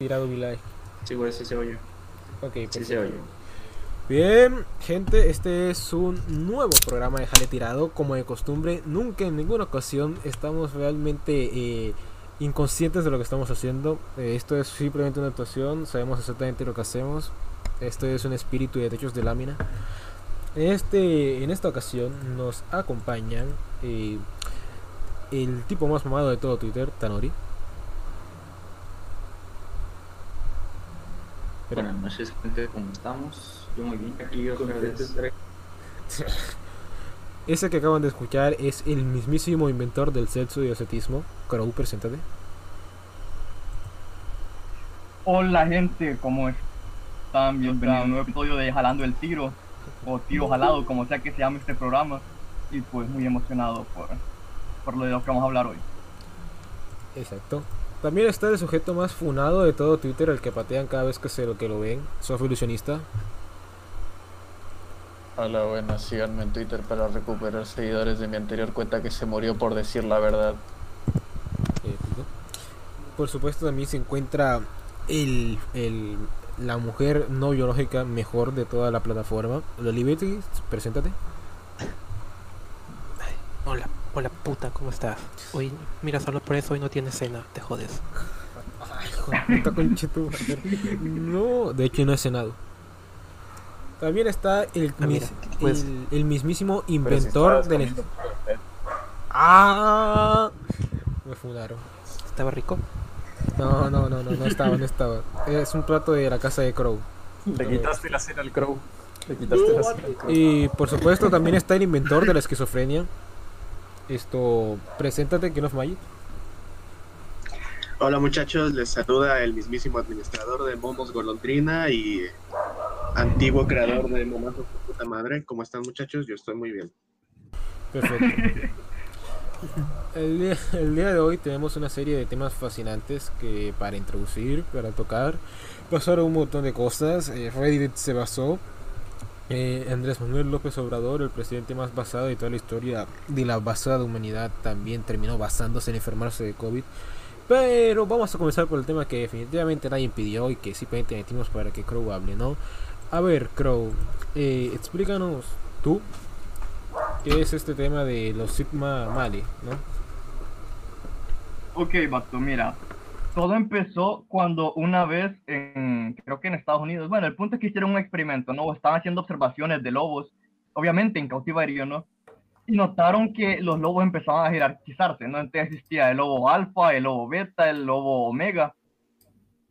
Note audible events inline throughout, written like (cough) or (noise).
tirado Vilay. Sí, güey, sí se oye. Ok, Sí perfecto. se oye. Bien, gente, este es un nuevo programa de Jale Tirado. Como de costumbre, nunca en ninguna ocasión estamos realmente eh, inconscientes de lo que estamos haciendo. Eh, esto es simplemente una actuación, sabemos exactamente lo que hacemos. Esto es un espíritu de techos de lámina. En, este, en esta ocasión nos acompañan eh, el tipo más mamado de todo Twitter, Tanori. Buenas noches, gente, ¿cómo estamos? Yo muy bien, aquí otra vez. (laughs) Ese que acaban de escuchar es el mismísimo inventor del sexo y ascetismo. Crow, preséntate. Hola gente, ¿cómo están? Bienvenidos a un nuevo episodio de Jalando el Tiro, o Tiro Jalado, como sea que se llame este programa. Y pues muy emocionado por, por lo de lo que vamos a hablar hoy. Exacto. También está el sujeto más funado de todo Twitter, el que patean cada vez que se lo que lo ven. Soy ilusionista. Hola, buenas, síganme en Twitter para recuperar seguidores de mi anterior cuenta que se murió por decir la verdad. Por supuesto también se encuentra el, el- la mujer no biológica mejor de toda la plataforma. Lolibeti, preséntate. Hola, hola puta, ¿cómo estás? Hoy, mira, solo por eso hoy no tienes cena, te jodes. De puta. No, de hecho no he cenado. También está el, Ah, mira, pues- el, el mismísimo inventor del... ¡Ah! Me funaron. ¿Estaba rico? No, no, no, no, no estaba, no estaba. Es un plato de la casa de Crow. Le quitaste la cena al Crow. Le quitaste la cena al Crow. Y por supuesto también está el inventor de la esquizofrenia. Esto, preséntate, no es Magic. Hola muchachos, les saluda el mismísimo administrador de Momos Golondrina y antiguo creador de Momazos de puta madre. ¿Cómo están muchachos? Yo estoy muy bien. Perfecto. (laughs) El día, el día de hoy tenemos una serie de temas fascinantes que para introducir, para tocar, pasaron un montón de cosas. eh, Reddit se basó. Eh, Andrés Manuel López Obrador, el presidente más basado de toda la historia de la basada humanidad, también terminó basándose en enfermarse de COVID. Pero vamos a comenzar por el tema que definitivamente nadie pidió y que simplemente metimos para que Crow hable, ¿no? A ver, Crow, eh, explícanos tú ¿Qué es este tema de los Sigma Mali, no? Ok, vato, mira. Todo empezó cuando una vez, en, creo que en Estados Unidos, bueno, el punto es que hicieron un experimento, ¿no? Estaban haciendo observaciones de lobos, obviamente en cautiverio, ¿no? Y notaron que los lobos empezaban a jerarquizarse, ¿no? Entonces existía el lobo alfa, el lobo beta, el lobo omega.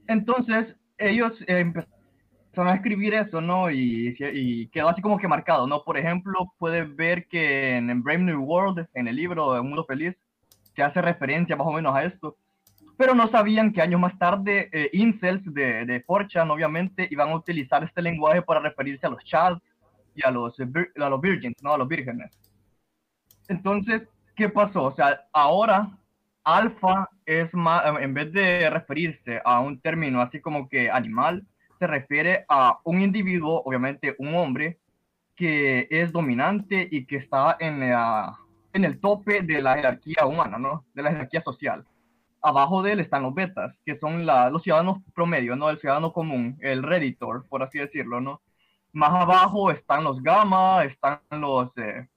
Entonces, ellos eh, empezaron a escribir eso, ¿no? Y, y quedó así como que marcado, ¿no? Por ejemplo, puedes ver que en, en Brave New World, en el libro de Mundo Feliz, se hace referencia más o menos a esto. Pero no sabían que años más tarde, eh, incels de, de 4chan, obviamente, iban a utilizar este lenguaje para referirse a los chads y a los, eh, a los virgins, ¿no? A los vírgenes. Entonces, ¿qué pasó? O sea, ahora alfa es más, en vez de referirse a un término así como que animal, se refiere a un individuo, obviamente un hombre, que es dominante y que está en, la- en el tope de la jerarquía humana, ¿no? De la jerarquía social. Abajo de él están los betas, que son la- los ciudadanos promedio, ¿no? El ciudadano común, el redditor, por así decirlo, ¿no? Más abajo están los gamma, están los, eh,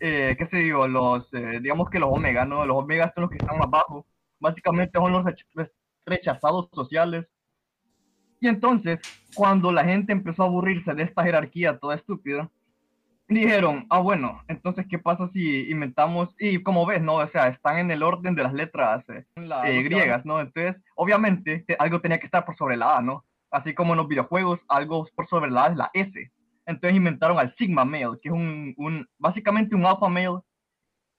eh, ¿qué se digo? Los, eh, digamos que los omega, ¿no? Los omegas son los que están más abajo. Básicamente son los rech- rechazados sociales. Y entonces, cuando la gente empezó a aburrirse de esta jerarquía toda estúpida, dijeron, ah, bueno, entonces, ¿qué pasa si inventamos? Y como ves, ¿no? O sea, están en el orden de las letras eh, eh, griegas, ¿no? Entonces, obviamente, te- algo tenía que estar por sobre la A, ¿no? Así como en los videojuegos, algo por sobre la A es la S. Entonces inventaron al Sigma Male, que es un, un básicamente un alpha male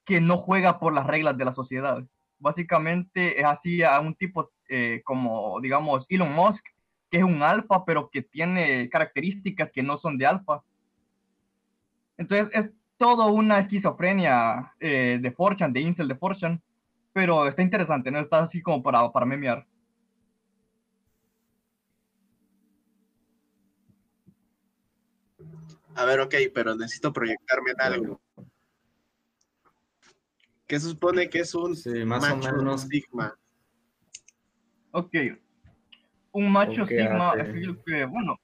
que no juega por las reglas de la sociedad. Básicamente es así a un tipo eh, como, digamos, Elon Musk, que es un alfa, pero que tiene características que no son de alfa. Entonces es todo una esquizofrenia eh, de Fortune, de Incel de Fortune, pero está interesante, ¿no? Está así como para, para memear. A ver, ok, pero necesito proyectarme en algo. ¿Qué se supone que es un Sí, más o macho menos. sigma? Ok. Un macho ¿O sigma hace? es el que, bueno,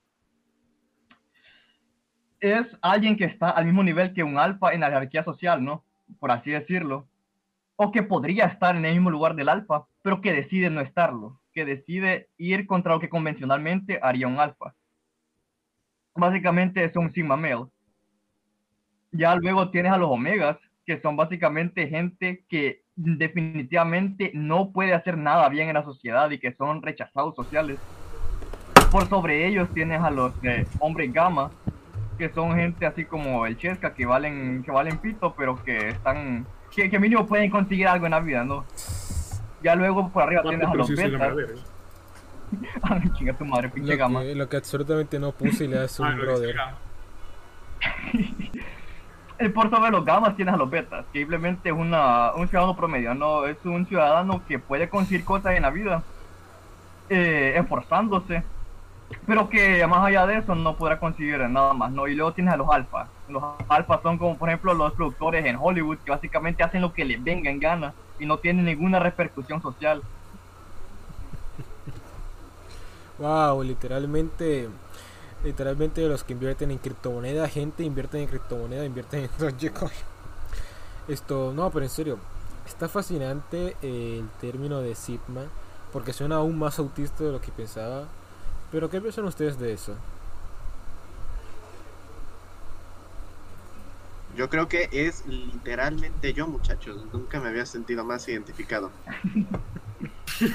es alguien que está al mismo nivel que un alfa en la jerarquía social, ¿no? Por así decirlo. O que podría estar en el mismo lugar del alfa, pero que decide no estarlo, que decide ir contra lo que convencionalmente haría un alfa. Básicamente es un sigma male. Ya luego tienes a los omegas, que son básicamente gente que definitivamente no puede hacer nada bien en la sociedad y que son rechazados sociales. Por sobre ellos tienes a los eh, hombres gamma, que son gente así como el Chesca, que valen, que valen pito, pero que están, que, que mínimo pueden conseguir algo en la vida, ¿no? Ya luego por arriba tienes a los sí se llama betas. verga. (laughs) Ay, chinga tu madre, pinche Lo gamma. que, lo que absolutamente no puse y le das Ah, un no, brother. es Eh, Por sobre los gamas tienes a los betas, que simplemente es una, un ciudadano promedio, no es un ciudadano que puede conseguir cosas en la vida, eh, esforzándose, pero que más allá de eso no podrá conseguir nada más, ¿no? Y luego tienes a los alfas. Los alfas son como, por ejemplo, los productores en Hollywood, que básicamente hacen lo que les venga en gana y no tienen ninguna repercusión social. Wow, literalmente, literalmente los que invierten en criptomoneda, gente invierten en criptomoneda, invierten en (laughs) Dogecoin. Esto, no, pero en serio, está fascinante el término de Sigma, porque suena aún más autista de lo que pensaba. Pero ¿qué piensan ustedes de eso? Yo creo que es literalmente yo, muchachos. Nunca me había sentido más identificado. (laughs)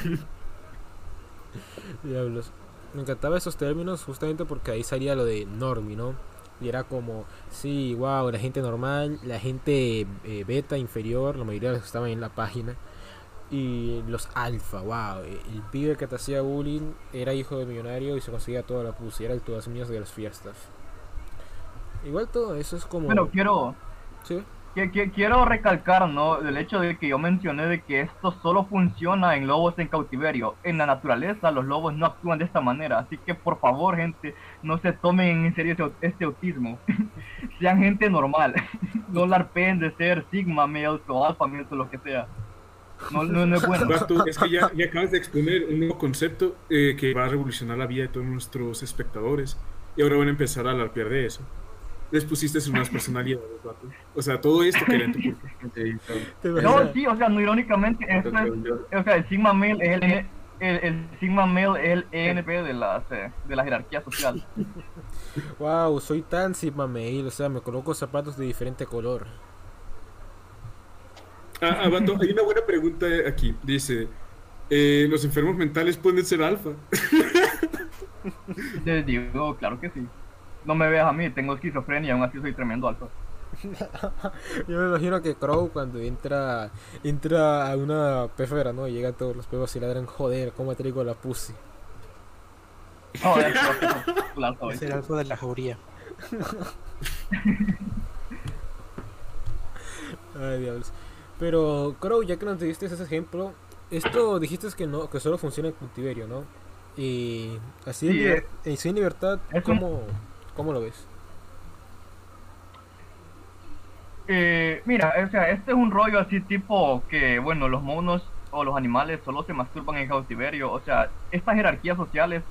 Diablos. Me encantaba esos términos justamente porque ahí salía lo de normie, ¿no? Y era como, sí, wow, la gente normal, la gente eh, beta inferior, la mayoría de los que estaban en la página. Y los alfa, wow. El pibe que te hacía bullying era hijo de millonario y se conseguía toda la pussy, era el todas mías de las fiestas. Igual todo eso es como... Pero quiero, Sí, que- que- quiero recalcar, ¿no? El hecho de que yo mencioné de que esto solo funciona en lobos en cautiverio. En la naturaleza los lobos no actúan de esta manera. Así que por favor, gente, no se tomen en serio ese- este autismo. (laughs) Sean gente normal. (laughs) no larpeen de ser sigma males o alfa males o lo que sea. No, no, no es bueno. Vato, es que ya, ya acabas de exponer un nuevo concepto eh, que va a revolucionar la vida de todos nuestros espectadores. Y ahora van a empezar a alarpear de eso. Les pusiste unas personalidades, vato. O sea, todo esto que era en tu culpa. (laughs) No, sí, o sea, no irónicamente, esto es, o sea, el sigma male es el, el, el sigma male es el ENP de, las, eh, de la jerarquía social. (laughs) Wow, soy tan Sigma male, o sea, me coloco zapatos de diferente color. Ah, ah, vato, hay una buena pregunta aquí. Dice, eh, ¿los enfermos mentales pueden ser alfa? (laughs) Les digo, claro que sí. No me veas a mí, tengo esquizofrenia y aún así soy tremendo alfa. (laughs) Yo me imagino que Crow cuando entra entra a una pefera, ¿no? Y llegan todos los pebos y ladran, joder, ¿cómo traigo la pussy? (laughs) No, claro, soy. Es el alfa de la jauría. Ay, diablos. Pero, Crow, ya que nos diste ese ejemplo, esto dijiste que no, que solo funciona en cautiverio, ¿no? Y así en, Sí, así en libertad, ¿cómo, ¿cómo lo ves? Eh, mira, o sea, este es un rollo así tipo que, bueno, los monos o los animales solo se masturban en cautiverio. O sea, estas jerarquías sociales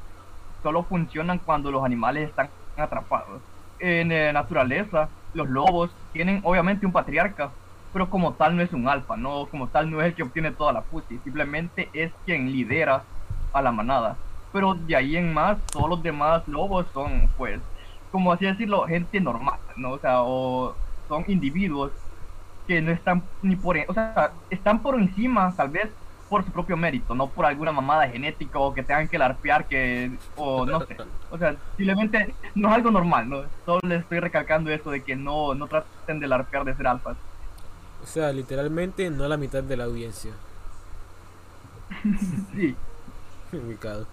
solo funcionan cuando los animales están atrapados. En eh, naturaleza, los lobos tienen obviamente un patriarca, pero como tal no es un alfa, no como tal no es el que obtiene toda la pussy, simplemente es quien lidera a la manada. Pero de ahí en más, todos los demás lobos son, pues, como así decirlo, gente normal, ¿no? O sea, o son individuos que no están ni por, e- o sea, están por encima, tal vez por su propio mérito, no por alguna mamada genética o que tengan que larpear, que, o no sé. O sea, simplemente no es algo normal, ¿no? Solo les estoy recalcando eso de que no, no traten de larpear de ser alfas. O sea, literalmente no la mitad de la audiencia. (laughs) Sí, (laughs) Ubicado.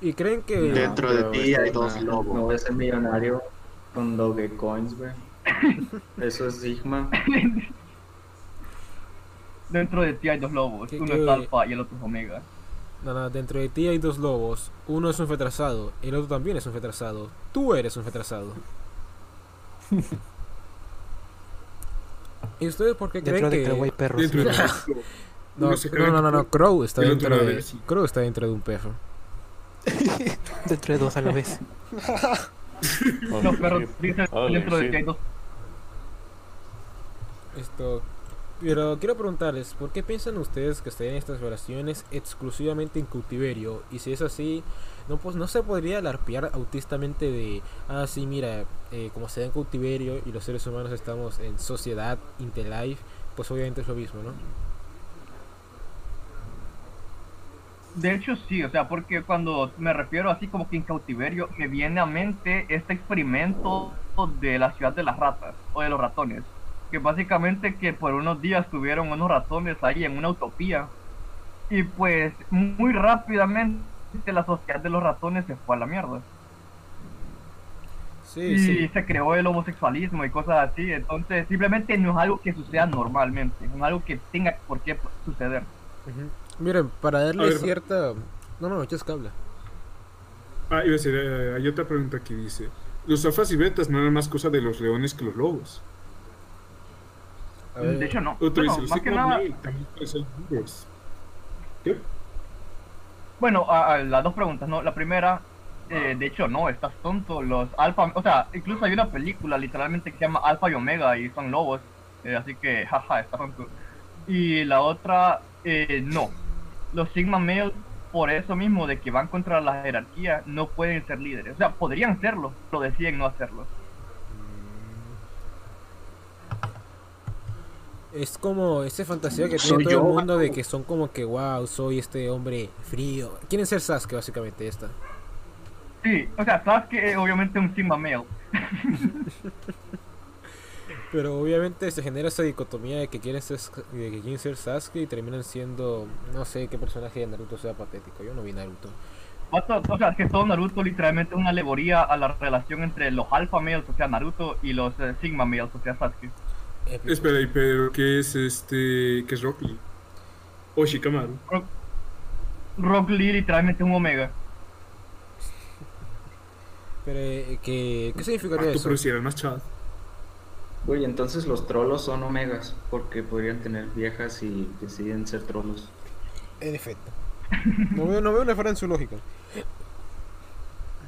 ¿Y creen que... Dentro de ti hay dos lobos. No ves el millonario con Dogecoins, güey. (laughs) Eso es Sigma. dentro de ti hay dos lobos, ¿Qué- uno qué? es alfa y el otro es omega. No, no, dentro de ti hay dos lobos. Uno es un retrasado, el otro también es un retrasado. Tú eres un retrasado. ¿Y ustedes por qué creen Dentro de que.? Crow hay perros. Dentro de (laughs) No, no, no, no, no, Crow está dentro de. Crow está dentro de un perro. (laughs) Dentro de dos a la vez. (laughs) Los perros dicen dentro de que hay dos. Esto. Pero quiero preguntarles, ¿por qué piensan ustedes que estén estas relaciones exclusivamente en cautiverio? Y si es así, no pues no se podría alarpear autistamente de, ah, sí, mira, eh, como se da en cautiverio y los seres humanos estamos en sociedad, interlife, pues obviamente es lo mismo, ¿no? De hecho, sí, o sea, porque cuando me refiero así como que en cautiverio, me viene a mente este experimento de la ciudad de las ratas o de los ratones. Que básicamente que por unos días tuvieron unos ratones ahí en una utopía. Y pues muy rápidamente la sociedad de los ratones se fue a la mierda. Sí, y sí. se creó el homosexualismo y cosas así. Entonces, simplemente no es algo que suceda normalmente, no es algo que tenga por qué suceder. Ujú. Miren, para darle ver, cierta... No, no, es que habla. Ah, iba a decir, eh, hay otra pregunta que dice: Los alfas y betas no eran más cosa de los leones que los lobos. De hecho, no. Otro dice: más que nada, también pueden ser. ¿Qué? Bueno, a, a las dos preguntas, ¿no? La primera, eh, de hecho, no, estás tonto. Los alfa, o sea, incluso hay una película literalmente que se llama Alfa y Omega y son lobos. eh, así que, (laughs) jaja, estás tonto. Y la otra, eh, no. Los Sigma Male, por eso mismo de que van contra la jerarquía, no pueden ser líderes. O sea, podrían serlo, pero deciden no hacerlo. Es como esa fantasía que Soy tiene todo yo, el mundo de que son como que, wow, soy este hombre frío. Quieren ser Sasuke, básicamente, esta. Sí, o sea, sabes que obviamente un Sigma Male. (laughs) Pero obviamente se genera esa dicotomía de que quieren ser, de que quieren ser Sasuke y terminan siendo, no sé qué personaje de Naruto sea patético. Yo no vi Naruto. O sea, que todo Naruto literalmente es una alegoría a la relación entre los Alpha Males, o sea, Naruto, y los eh, Sigma Males, o sea, Sasuke. Épico. Espera, ¿y pero qué es este. qué es Rock Lee? O Shikamaru. Rock Lee literalmente es un Omega. Pero, eh, ¿qué, ¿qué significaría Ah, tú eso? eran más chavos. Güey, entonces los trolos son omegas, porque podrían tener viejas y deciden ser trolos. En efecto. No veo, no veo una fuera en su lógica.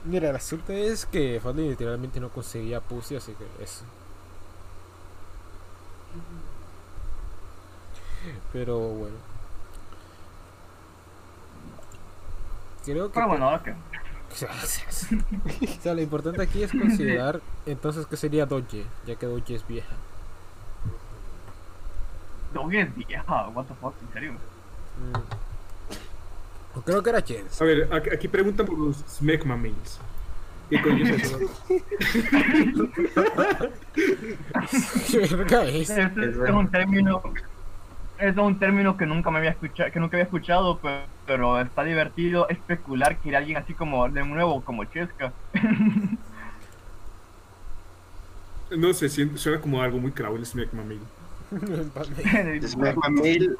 Mira, el asunto es que Fadley literalmente no conseguía pussy, así que eso. Pero bueno. Creo que. Pero bueno, que. (laughs) o sea, lo importante aquí es considerar entonces qué sería Doge, ya que Doge es vieja. Dog es vieja, what the fuck, en serio. Mm. Creo que era Chess. A ver, aquí, preguntan por los Smegma Males. ¿Qué coño es eso? (laughs) ¿Qué verga es? Un término. Es un término que nunca me había escuchado, que nunca había escuchado, pero, pero está divertido especular que era alguien así como de nuevo, como Chesca. No sé, suena como algo muy crowd (laughs) (laughs) el Smegma Male. Smegma Male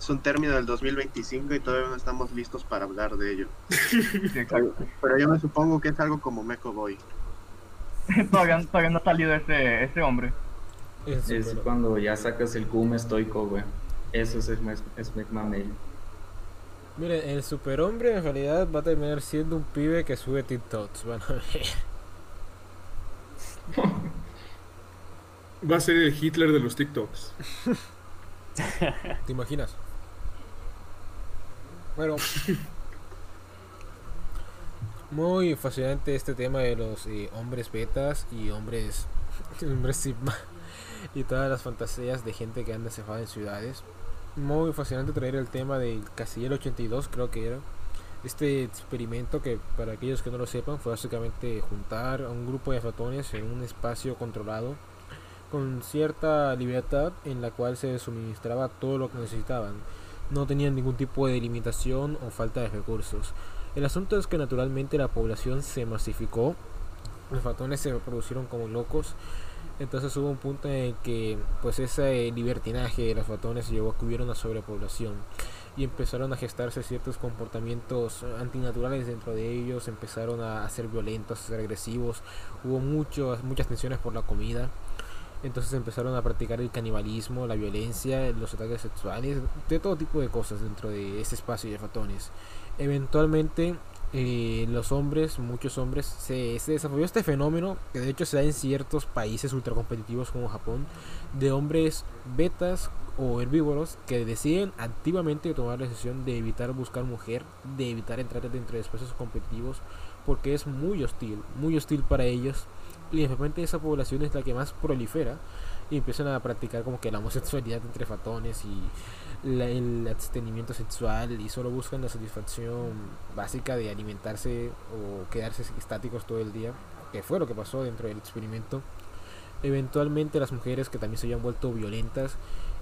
es un término del 2025 y todavía no estamos listos para hablar de ello. Exacto. (laughs) Pero yo me supongo que es algo como Meco Boy. todavía, todavía no ha salido ese, ese hombre. Es Es cuando ya sacas el cum estoico, güey. Eso es Smegma Male. Miren, el superhombre en realidad va a terminar siendo un pibe que sube TikToks. Van a ver. Va a ser el Hitler de los TikToks. ¿Te imaginas? Bueno. Muy fascinante este tema de los eh, hombres betas y hombres, (laughs) hombres sigma y todas las fantasías de gente que anda cefada en ciudades. Muy fascinante traer el tema del Casillero 82, creo que era. Este experimento que para aquellos que no lo sepan fue básicamente juntar a un grupo de ratones en un espacio controlado con cierta libertad en la cual se suministraba todo lo que necesitaban. No tenían ningún tipo de limitación o falta de recursos. El asunto es que naturalmente la población se masificó, los ratones se reproducieron como locos, entonces hubo un punto en que pues ese libertinaje de los ratones llevó a que hubiera una sobrepoblación y empezaron a gestarse ciertos comportamientos antinaturales dentro de ellos, empezaron a ser violentos, a ser agresivos, hubo muchas tensiones por la comida. Entonces empezaron a practicar el canibalismo, la violencia, los ataques sexuales, de todo tipo de cosas dentro de ese espacio de ratones. Eventualmente eh, los hombres, muchos hombres, se, se desarrolló este fenómeno que de hecho se da en ciertos países ultracompetitivos como Japón, de hombres betas o herbívoros que deciden activamente tomar la decisión de evitar buscar mujer, de evitar entrar dentro de espacios competitivos, porque es muy hostil, muy hostil para ellos. Y de repente esa población es la que más prolifera y empiezan a practicar como que la homosexualidad entre fatones y la- el abstenimiento sexual y solo buscan la satisfacción básica de alimentarse o quedarse estáticos todo el día, que fue lo que pasó dentro del experimento. Eventualmente las mujeres que también se habían vuelto violentas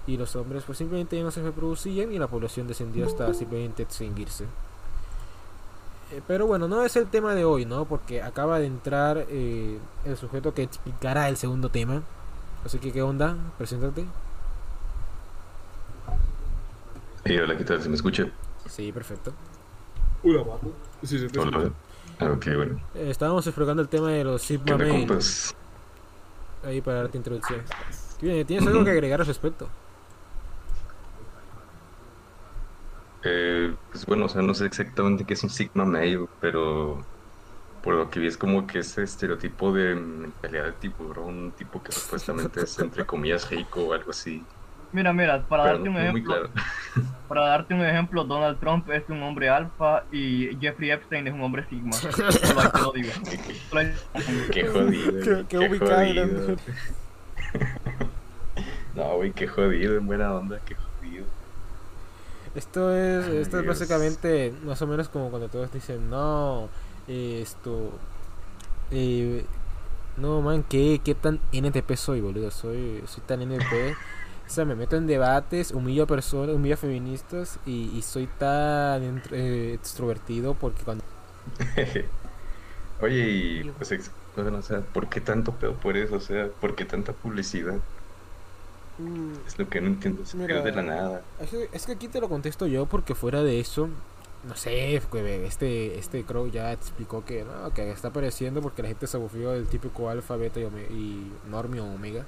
y los hombres pues simplemente ya no se reproducían y la población descendió hasta simplemente extinguirse. Eh, Pero bueno, no es el tema de hoy, ¿no? Porque acaba de entrar eh, el sujeto que explicará el segundo tema. Así que, ¿qué onda? Preséntate. Eh, hola, ¿qué tal? ¿Se me escucha? Sí, perfecto. Hola, vato. Sí, se te Hola. Ah, ok, bueno. Eh, estábamos explicando el tema de los ¿Qué Sigma? Ahí para darte introducción. Bien, ¿Tienes algo que agregar al respecto? Eh, pues bueno, o sea, no sé exactamente qué es un Sigma Male, pero por lo que vi es como que ese estereotipo de mentalidad de tiburón, un tipo que supuestamente es entre comillas rico o algo así. Mira, mira, para Pero darte no un ejemplo, claro. (laughs) para darte un ejemplo, Donald Trump es un hombre alfa y Jeffrey Epstein es un hombre sigma. (laughs) Solo lo digo. Ahí- Qué jodido. Qué- ubicado, jodido. ¿no? (laughs) No, güey, qué jodido, en buena onda, qué jodido. Esto es, Ay, esto es básicamente más o menos como cuando todos dicen, no, esto, eh, no, man, ¿qué, qué tan NTP soy, boludo? Soy, soy tan NTP. O sea, me meto en debates, humillo a personas, humillo a feministas y, y soy tan eh, extrovertido porque cuando... (laughs) Oye, y pues, o sea, ¿por qué tanto pedo por eso? O sea, ¿por qué tanta publicidad? Es lo que no entiendo, se Mira, de la nada. Es que, es que aquí te lo contesto yo porque fuera de eso, no sé, este, este Crow ya explicó que no, que está apareciendo porque la gente se aburrió del típico alfa, beta y, y normio o omega.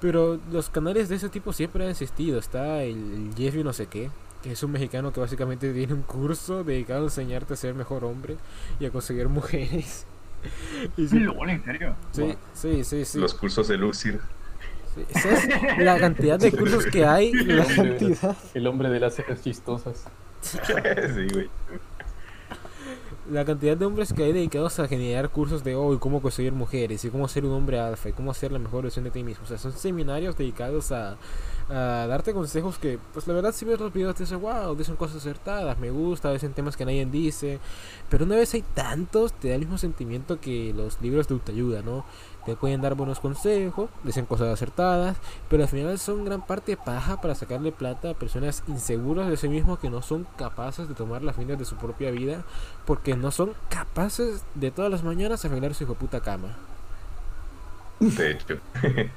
Pero los canales de ese tipo siempre han existido. Está el, el Jeffy no sé qué, que es un mexicano que básicamente tiene un curso dedicado a enseñarte a ser mejor hombre y a conseguir mujeres. (laughs) Y sí, en serio. sí, sí, sí, sí. Los cursos de Luxir. ¿Sabes la cantidad de cursos que hay? La cantidad. El hombre de las cejas chistosas. (laughs) sí, güey. La cantidad de hombres que hay dedicados a generar cursos de hoy, cómo conseguir mujeres y cómo ser un hombre alfa y cómo ser la mejor versión de ti mismo. O sea, son seminarios dedicados a, a darte consejos que, pues la verdad, si ves los videos te dices, wow, dicen cosas acertadas, me gusta, dicen temas que nadie dice. Pero una vez hay tantos, te da el mismo sentimiento que los libros de autoayuda, ¿no? Te pueden dar buenos consejos, dicen cosas acertadas, pero al final son gran parte paja para sacarle plata a personas inseguras de sí mismos que no son capaces de tomar las riendas de su propia vida porque no son capaces de todas las mañanas arreglar su hijo puta cama. De hecho, (laughs)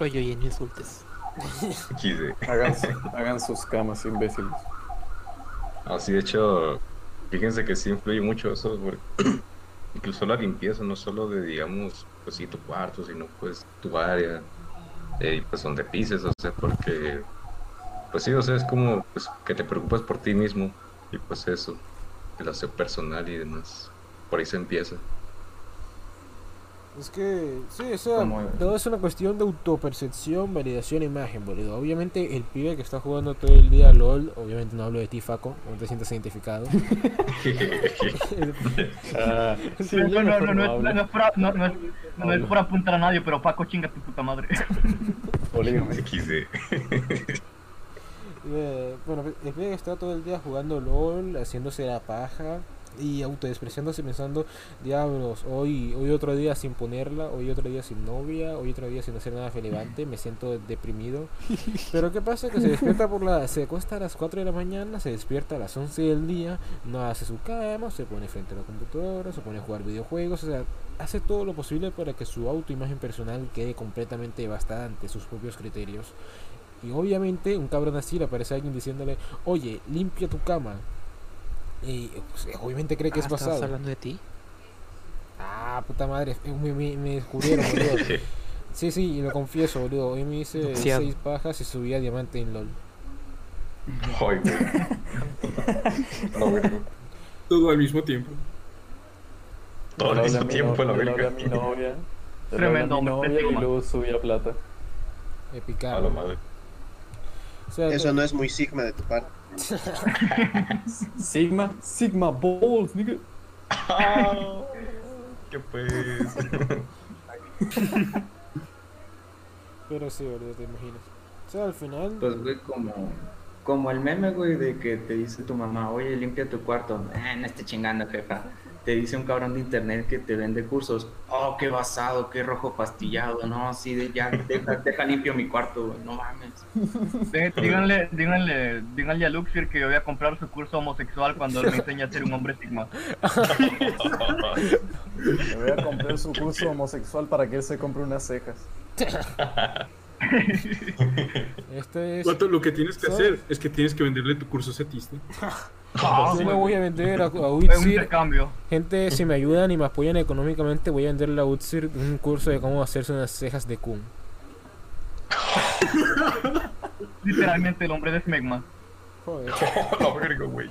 Oye, oye, no insultes. quise. Hagan, (laughs) hagan sus camas, imbéciles. Así, de hecho, fíjense que sí influye mucho eso, porque incluso la limpieza, no solo de, digamos, pues sí, tu cuarto, sino pues tu área, eh, pues donde pises, o sea, porque, pues sí, o sea, es como, pues, que te preocupas por ti mismo, y pues eso, el aseo personal y demás, por ahí se empieza. Es que, sí, o sea, todo es una cuestión de autopercepción, validación e imagen, boludo. Obviamente, el pibe que está jugando todo el día LOL, obviamente no hablo de ti, Faco, no te sientas identificado. (laughs) Ah, no, es, por, apuntar a nadie, pero Paco chinga tu puta madre. (laughs) (laughs) Eh, bueno, el pibe que está todo el día jugando LOL, haciéndose la paja y autodespreciándose pensando, diablos, hoy, hoy otro día sin ponerla, hoy otro día sin novia, hoy otro día sin hacer nada relevante, me siento deprimido. (laughs) Pero ¿qué pasa? Que se despierta por la... Se acuesta a las 4 de la mañana, se despierta a las 11 del día, no hace su cama, se pone frente a la computadora, se pone a jugar videojuegos, o sea, hace todo lo posible para que su autoimagen personal quede completamente devastada ante sus propios criterios. Y obviamente un cabrón así le aparece a alguien diciéndole, oye, limpia tu cama. Y pues, obviamente cree que Ah, es ¿estabas basado. hablando de ti? Ah, puta madre, eh, me, me, me descubrieron, boludo. (laughs) Sí, sí, y lo confieso, boludo. Hoy me hice seis pajas y subí a diamante en LOL. Ay. No. Todo al mismo tiempo. Todo al mismo a tiempo, la hablé a verga. mi novia. Tremendo a mi hombre, novia y luego subía plata. Epicar. A la madre. O sea, Eso no es muy sigma de tu parte. Sigma, Sigma Balls, nigga. ¿Qué pues? Pero sí, boludo, te imaginas. O sea, al final. Pues, güey, como, como el meme, güey, de que te dice tu mamá, oye, limpia tu cuarto. Eh, no esté chingando, jefa. Te dice un cabrón de internet que te vende cursos. Oh, qué basado, qué rojo pastillado. No, sí, de- ya, deja, deja limpio mi cuarto, güey. No mames. Dí- Díganle, díganle, díganle a Luxir que yo voy a comprar su curso homosexual cuando él me enseñe a ser un hombre sigma. (laughs) Le voy a comprar su curso homosexual para que él se compre unas cejas. (laughs) (laughs) Este es. Lo que tienes que ¿Sabes? hacer es que tienes que venderle tu curso setista. (laughs) Yo le voy a vender a, a Utsir. intercambio. Gente, si me ayudan y me apoyan económicamente, voy a venderle a Utsir un curso de cómo hacerse unas cejas de Kun. (laughs) Literalmente el hombre de Smegma. Joder, verga, güey.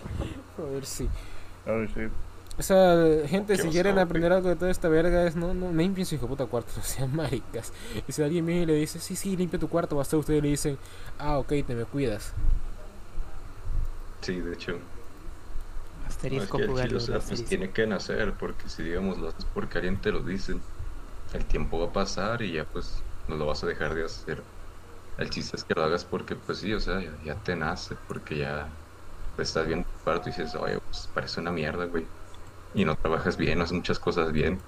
joder, sí. Oh shit. O sea, gente, si quieren aprender algo de toda esta verga, es no, no, limpien su hijo puta cuarto, (laughs) no sean maricas. Y si alguien viene y le dice, sí, sí, limpia tu cuarto, basta ustedes le dicen, ah, ok, te me cuidas. Sí, de hecho. No, es Asterisco que pues tiene que nacer, porque si digamos lo haces por caliente lo dicen, el tiempo va a pasar y ya pues no lo vas a dejar de hacer. El chiste es que lo hagas porque pues sí, o sea, ya, ya te nace, porque ya pues, estás viendo tu cuarto y dices, oye, pues parece una mierda, güey. Y no trabajas bien, no haces muchas cosas bien.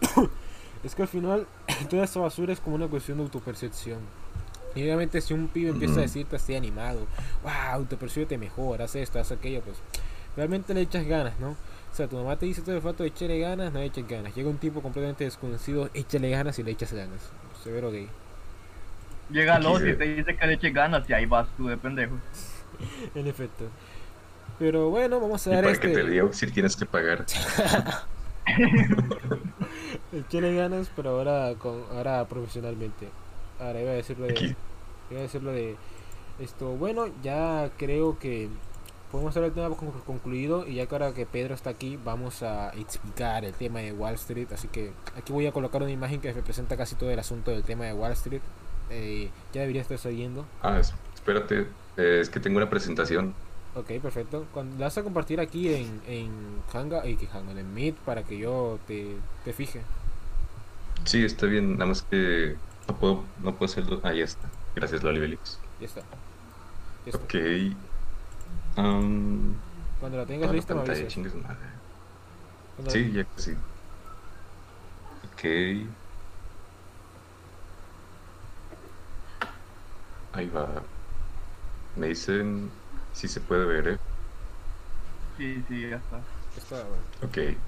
(coughs) Es que al final, (coughs) toda esta basura es como una cuestión de autopercepción. Y obviamente si un pibe empieza a decirte así animado, wow, autopercibe mejor, haz esto, haz aquello, pues realmente le echas ganas, ¿no? O sea, tu mamá te dice todo el rato, échale ganas, no le eches ganas. Llega un tipo completamente desconocido, échale ganas y le echas ganas. Severo gay. Llega Los y te dice que le eche ganas y ahí vas tú de pendejo. (laughs) En efecto. Pero bueno, vamos a dar para que te este. diga si tienes que pagar. (laughs) Échale ganas, pero ahora con ahora profesionalmente. Ahora iba a decirlo de. Aquí. Iba a decirlo de esto. Bueno, ya creo que podemos haber el tema con- concluido. Y ya que ahora que Pedro está aquí, vamos a explicar el tema de Wall Street. Así que aquí voy a colocar una imagen que representa casi todo el asunto del tema de Wall Street. Eh, ya debería estar saliendo. Ah, es- espérate, eh, es que tengo una presentación. Ok, perfecto. Cuando la vas a compartir aquí en, en Hanga, y que Hanga, en Meet para que yo te, te fije. Sí, está bien, nada más que no puedo, no puedo hacerlo. Ah, ya está. Gracias, Loli Belix. Ya está. Ya está. Ok. Um, Cuando la tengas la lista me pantalla, avisas. chingue su madre. Sí, ya casi. Ok. Ahí va. Me dicen si se puede ver, ¿eh? Sí, sí, ya está. está, bueno. Ok.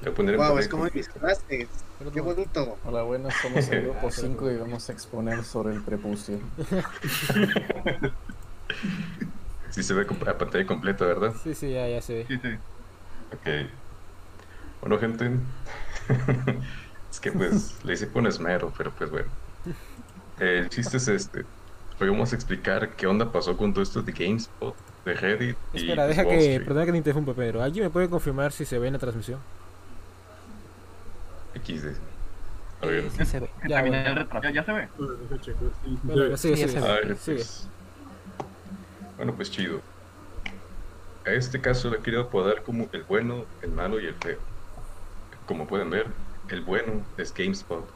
Voy a poner en Wow, es como mis. Pero Qué bonito. Hola, buenas, somos el grupo (laughs) 5 y vamos a exponer sobre el prepucio. (laughs) Sí se ve a pantalla completa, ¿verdad? Sí, sí, ya, ya se ve. Sí, sí. Ok. Bueno, gente. (laughs) es que pues le hice con esmero, pero pues bueno. El chiste es este. Hoy vamos a explicar qué onda pasó con todo esto de GameSpot, de Reddit y Espera, pues, deja Wall que. Street. Perdona que te interrumpa, Pedro. ¿Alguien me puede confirmar si se ve en la transmisión? XD. A ver. Sí se ve. Ya, bueno. el retraso. Ya, ya se ve. Bueno. Sí, Sí, sigue. ese A ver, pues. Bueno, pues chido. A este caso le he querido apodar como el bueno, el malo y el feo. Como pueden ver, el bueno es GameSpot,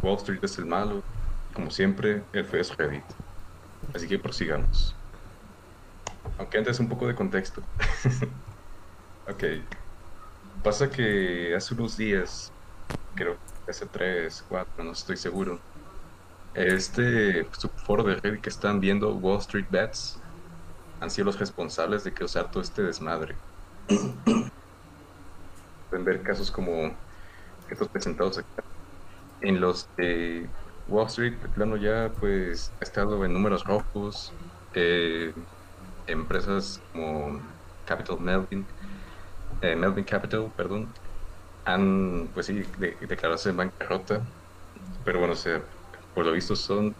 Wall Street es el malo, y como siempre, el feo es Reddit. Así que prosigamos. Aunque antes un poco de contexto. (laughs) ok. Pasa que hace unos días, creo que hace tres, cuatro, no estoy seguro, este subforo de Reddit que están viendo Wall Street Bets han sido los responsables de causar todo este desmadre. Pueden ver casos como estos presentados acá, en los que Wall Street, de plano ya, pues ha estado en números rojos. empresas como Capital Melvin, eh, Melvin Capital, perdón, han, pues sí, de- declararse en bancarrota. Pero bueno, o por lo visto son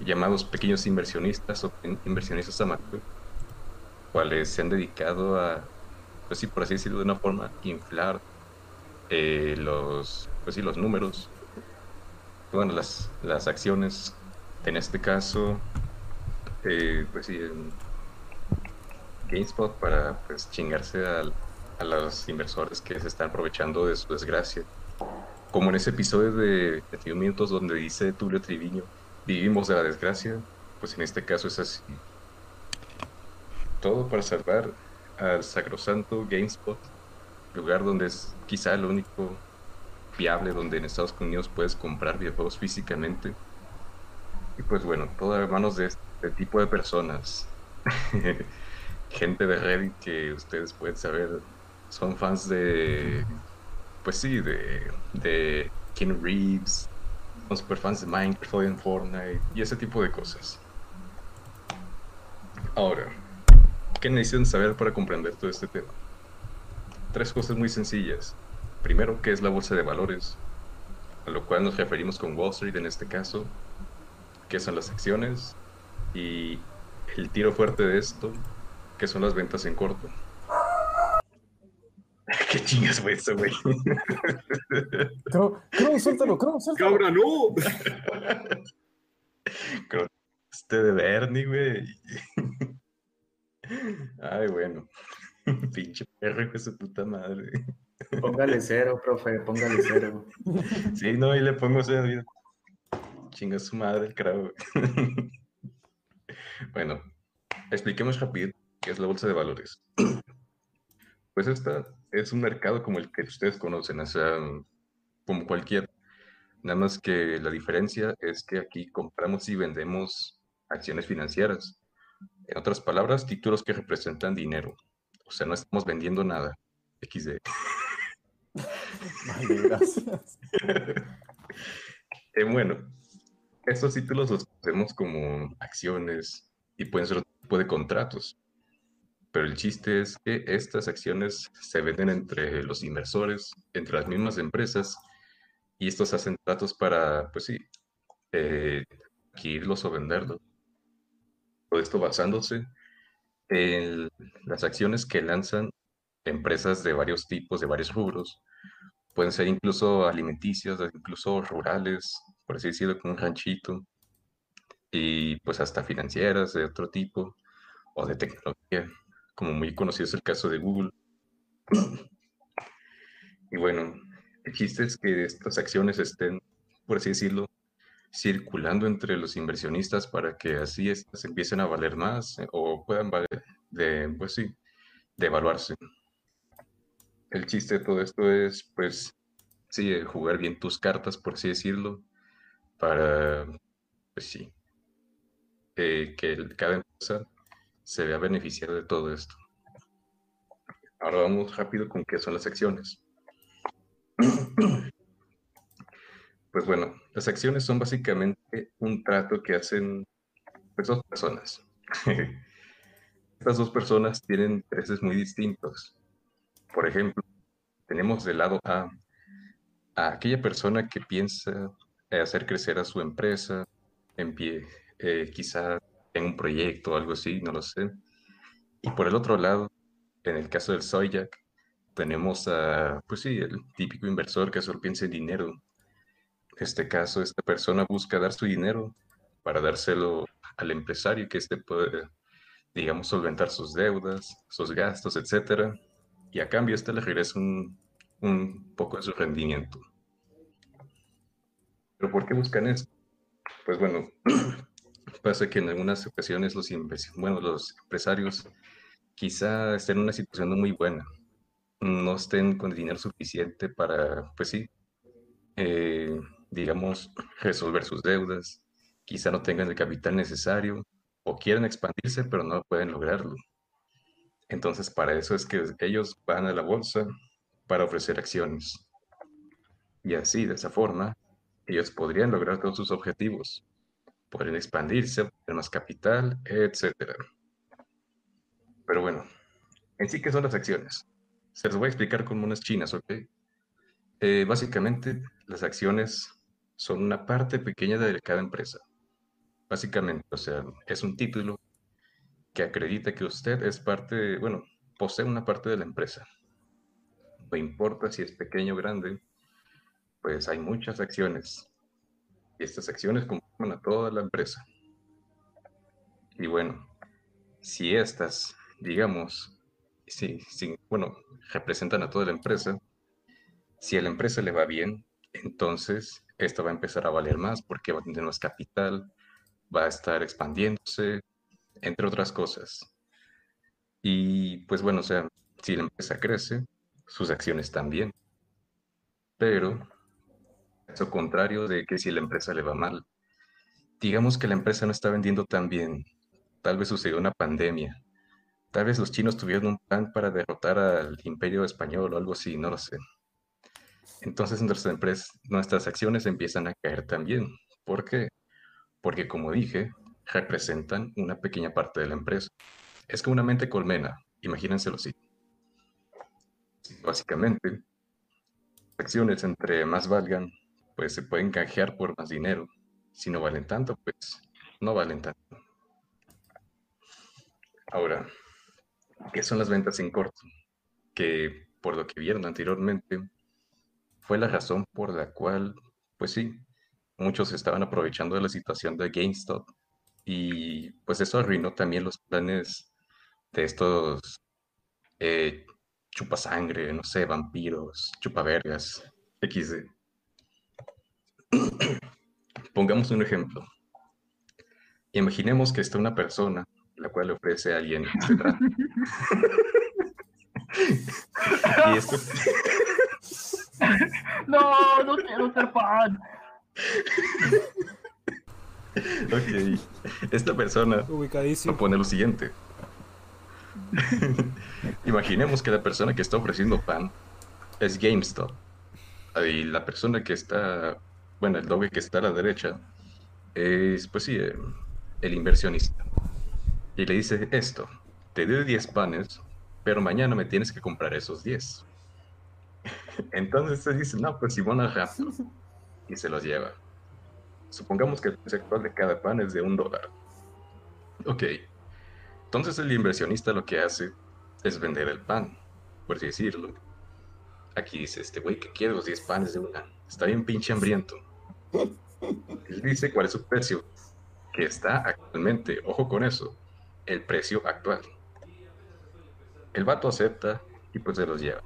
llamados pequeños inversionistas o in- inversionistas amateur. cuales se han dedicado a, pues sí, por así decirlo de una forma, inflar eh, los, pues sí, los números, bueno, las, las acciones, en este caso, eh, pues sí, GameSpot para pues chingarse al- a los inversores que se están aprovechando de su desgracia. Como en ese episodio de 21 minutos donde dice Tulio Triviño, vivimos de la desgracia, pues en este caso es así. Todo para salvar al sacrosanto GameSpot, lugar donde es quizá lo único donde en Estados Unidos puedes comprar videojuegos físicamente. Y pues bueno, todo a manos de este tipo de personas. (laughs) Gente de Reddit que ustedes pueden saber son fans de, pues sí, de, de Ken Reeves, son super fans de Minecraft, en Fortnite y ese tipo de cosas. Ahora, ¿qué necesitan saber para comprender todo este tema? Tres cosas muy sencillas. Primero, ¿qué es la bolsa de valores? A lo cual nos referimos con Wall Street en este caso. ¿Qué son las acciones? Y el tiro fuerte de esto, ¿qué son las ventas en corto? (laughs) ¿Qué chingas fue eso, güey? (laughs) Creo, creo, suéltalo, creo, suéltalo. ¡Cabra, no! (laughs) Creo que este de Bernie, güey. Ay, bueno. Pinche perro, hijo de su puta madre. Póngale cero, profe, póngale cero. Sí, no, y le pongo cero. Chinga su madre el crowd. Bueno, expliquemos rápido qué es la bolsa de valores. Pues esta es un mercado como el que ustedes conocen, o sea, como cualquier. Nada más que la diferencia es que aquí compramos y vendemos acciones financieras. En otras palabras, títulos que representan dinero. O sea, no estamos vendiendo nada. XD. (laughs) Eh, bueno, estos títulos los conocemos como acciones y pueden ser otro tipo de contratos. Pero el chiste es que estas acciones se venden entre los inversores, entre las mismas empresas, y estos hacen tratos para, pues sí, eh, o venderlos. Todo esto basándose en las acciones que lanzan empresas de varios tipos, de varios rubros. Pueden ser incluso alimenticias, incluso rurales, por así decirlo, como un ranchito. Y pues hasta financieras de otro tipo, o de tecnología, como muy conocido es el caso de Google. Y bueno, el chiste es que estas acciones estén, por así decirlo, circulando entre los inversionistas para que así estas empiecen a valer más eh, o puedan valer de, pues sí, de evaluarse. El chiste de todo esto es, pues, sí, eh, jugar bien tus cartas, por así decirlo, para, pues sí, que cada empresa se vea beneficiada de todo esto. Ahora vamos rápido con qué son las acciones. (clears throat) Pues bueno, las acciones son básicamente un trato que hacen pues, dos personas. (laughs) Estas dos personas tienen intereses muy distintos. Por ejemplo, tenemos del lado A a aquella persona que piensa eh, hacer crecer a su empresa, en pie, eh, quizá en un proyecto o algo así, no lo sé. Y por el otro lado, en el caso del Soyak, tenemos a, pues sí, el típico inversor que solo piensa en dinero. En este caso, esta persona busca dar su dinero para dárselo al empresario que éste puede, digamos, solventar sus deudas, sus gastos, etcétera, y a cambio este le regresa un, un poco de su rendimiento. ¿Pero por qué buscan esto? Pues bueno, (clears throat) pasa que en algunas ocasiones los, bueno, los empresarios quizá estén en una situación muy buena, no estén con el dinero suficiente para, pues sí, eh, digamos, resolver sus deudas, quizá no tengan el capital necesario o quieren expandirse pero no pueden lograrlo. Entonces, para eso es que ellos van a la bolsa para ofrecer acciones. Y así, de esa forma, ellos podrían lograr todos sus objetivos. Pueden expandirse, obtener más capital, etcétera. Pero bueno, en sí, ¿qué son las acciones? Se los voy a explicar con unas chinas, ¿ok? Eh, básicamente, las acciones son una parte pequeña de cada empresa. Básicamente, o sea, es un título que acredita que usted es parte, bueno, posee una parte de la empresa. No importa si es pequeño o grande, pues hay muchas acciones. Y estas acciones conforman a toda la empresa. Y bueno, si estas, digamos, si, si, bueno, representan a toda la empresa, si a la empresa le va bien, entonces esto va a empezar a valer más porque va a tener más capital, va a estar expandiéndose, entre otras cosas. Y pues bueno, o sea, si la empresa crece, sus acciones también. Pero, eso contrario de que si la empresa le va mal, digamos que la empresa no está vendiendo tan bien, tal vez sucedió una pandemia, tal vez los chinos tuvieron un plan para derrotar al imperio español o algo así, no lo sé. Entonces nuestras empresas, nuestras acciones empiezan a caer también. ¿Por qué? Porque como dije, representan una pequeña parte de la empresa. Es como una mente colmena, imagínenselo así. Básicamente, acciones entre más valgan, pues se pueden canjear por más dinero. Si no valen tanto, pues no valen tanto. Ahora, ¿qué son las ventas en corto? Que por lo que vieron anteriormente, fue la razón por la cual, pues sí, muchos estaban aprovechando de la situación de GameStop y pues eso arruinó también los planes de estos eh, chupasangre, no sé, vampiros, chupavergas, XD. (clears throat) Pongamos un ejemplo. Imaginemos que está una persona la cual le ofrece a alguien (laughs) y esto... (laughs) No, no quiero ser fan. (laughs) (laughs) Ok. Esta persona Ubicadísimo. propone lo siguiente. (laughs) Imaginemos que la persona que está ofreciendo pan es GameStop. Y la persona que está, bueno, el doble que está a la derecha es, pues sí, eh, el inversionista. Y le dice esto, te doy 10 panes, pero mañana me tienes que comprar esos 10. (laughs) Entonces se dice, no, pues Simón rápido. Y se los lleva. Supongamos que el precio actual de cada pan es de un dólar. Ok. Entonces el inversionista lo que hace es vender el pan, por así decirlo. Aquí dice este güey que quiere los 10 panes de una. Está bien pinche hambriento. Él dice cuál es su precio, que está actualmente, ojo con eso, el precio actual. El vato acepta y pues se los lleva.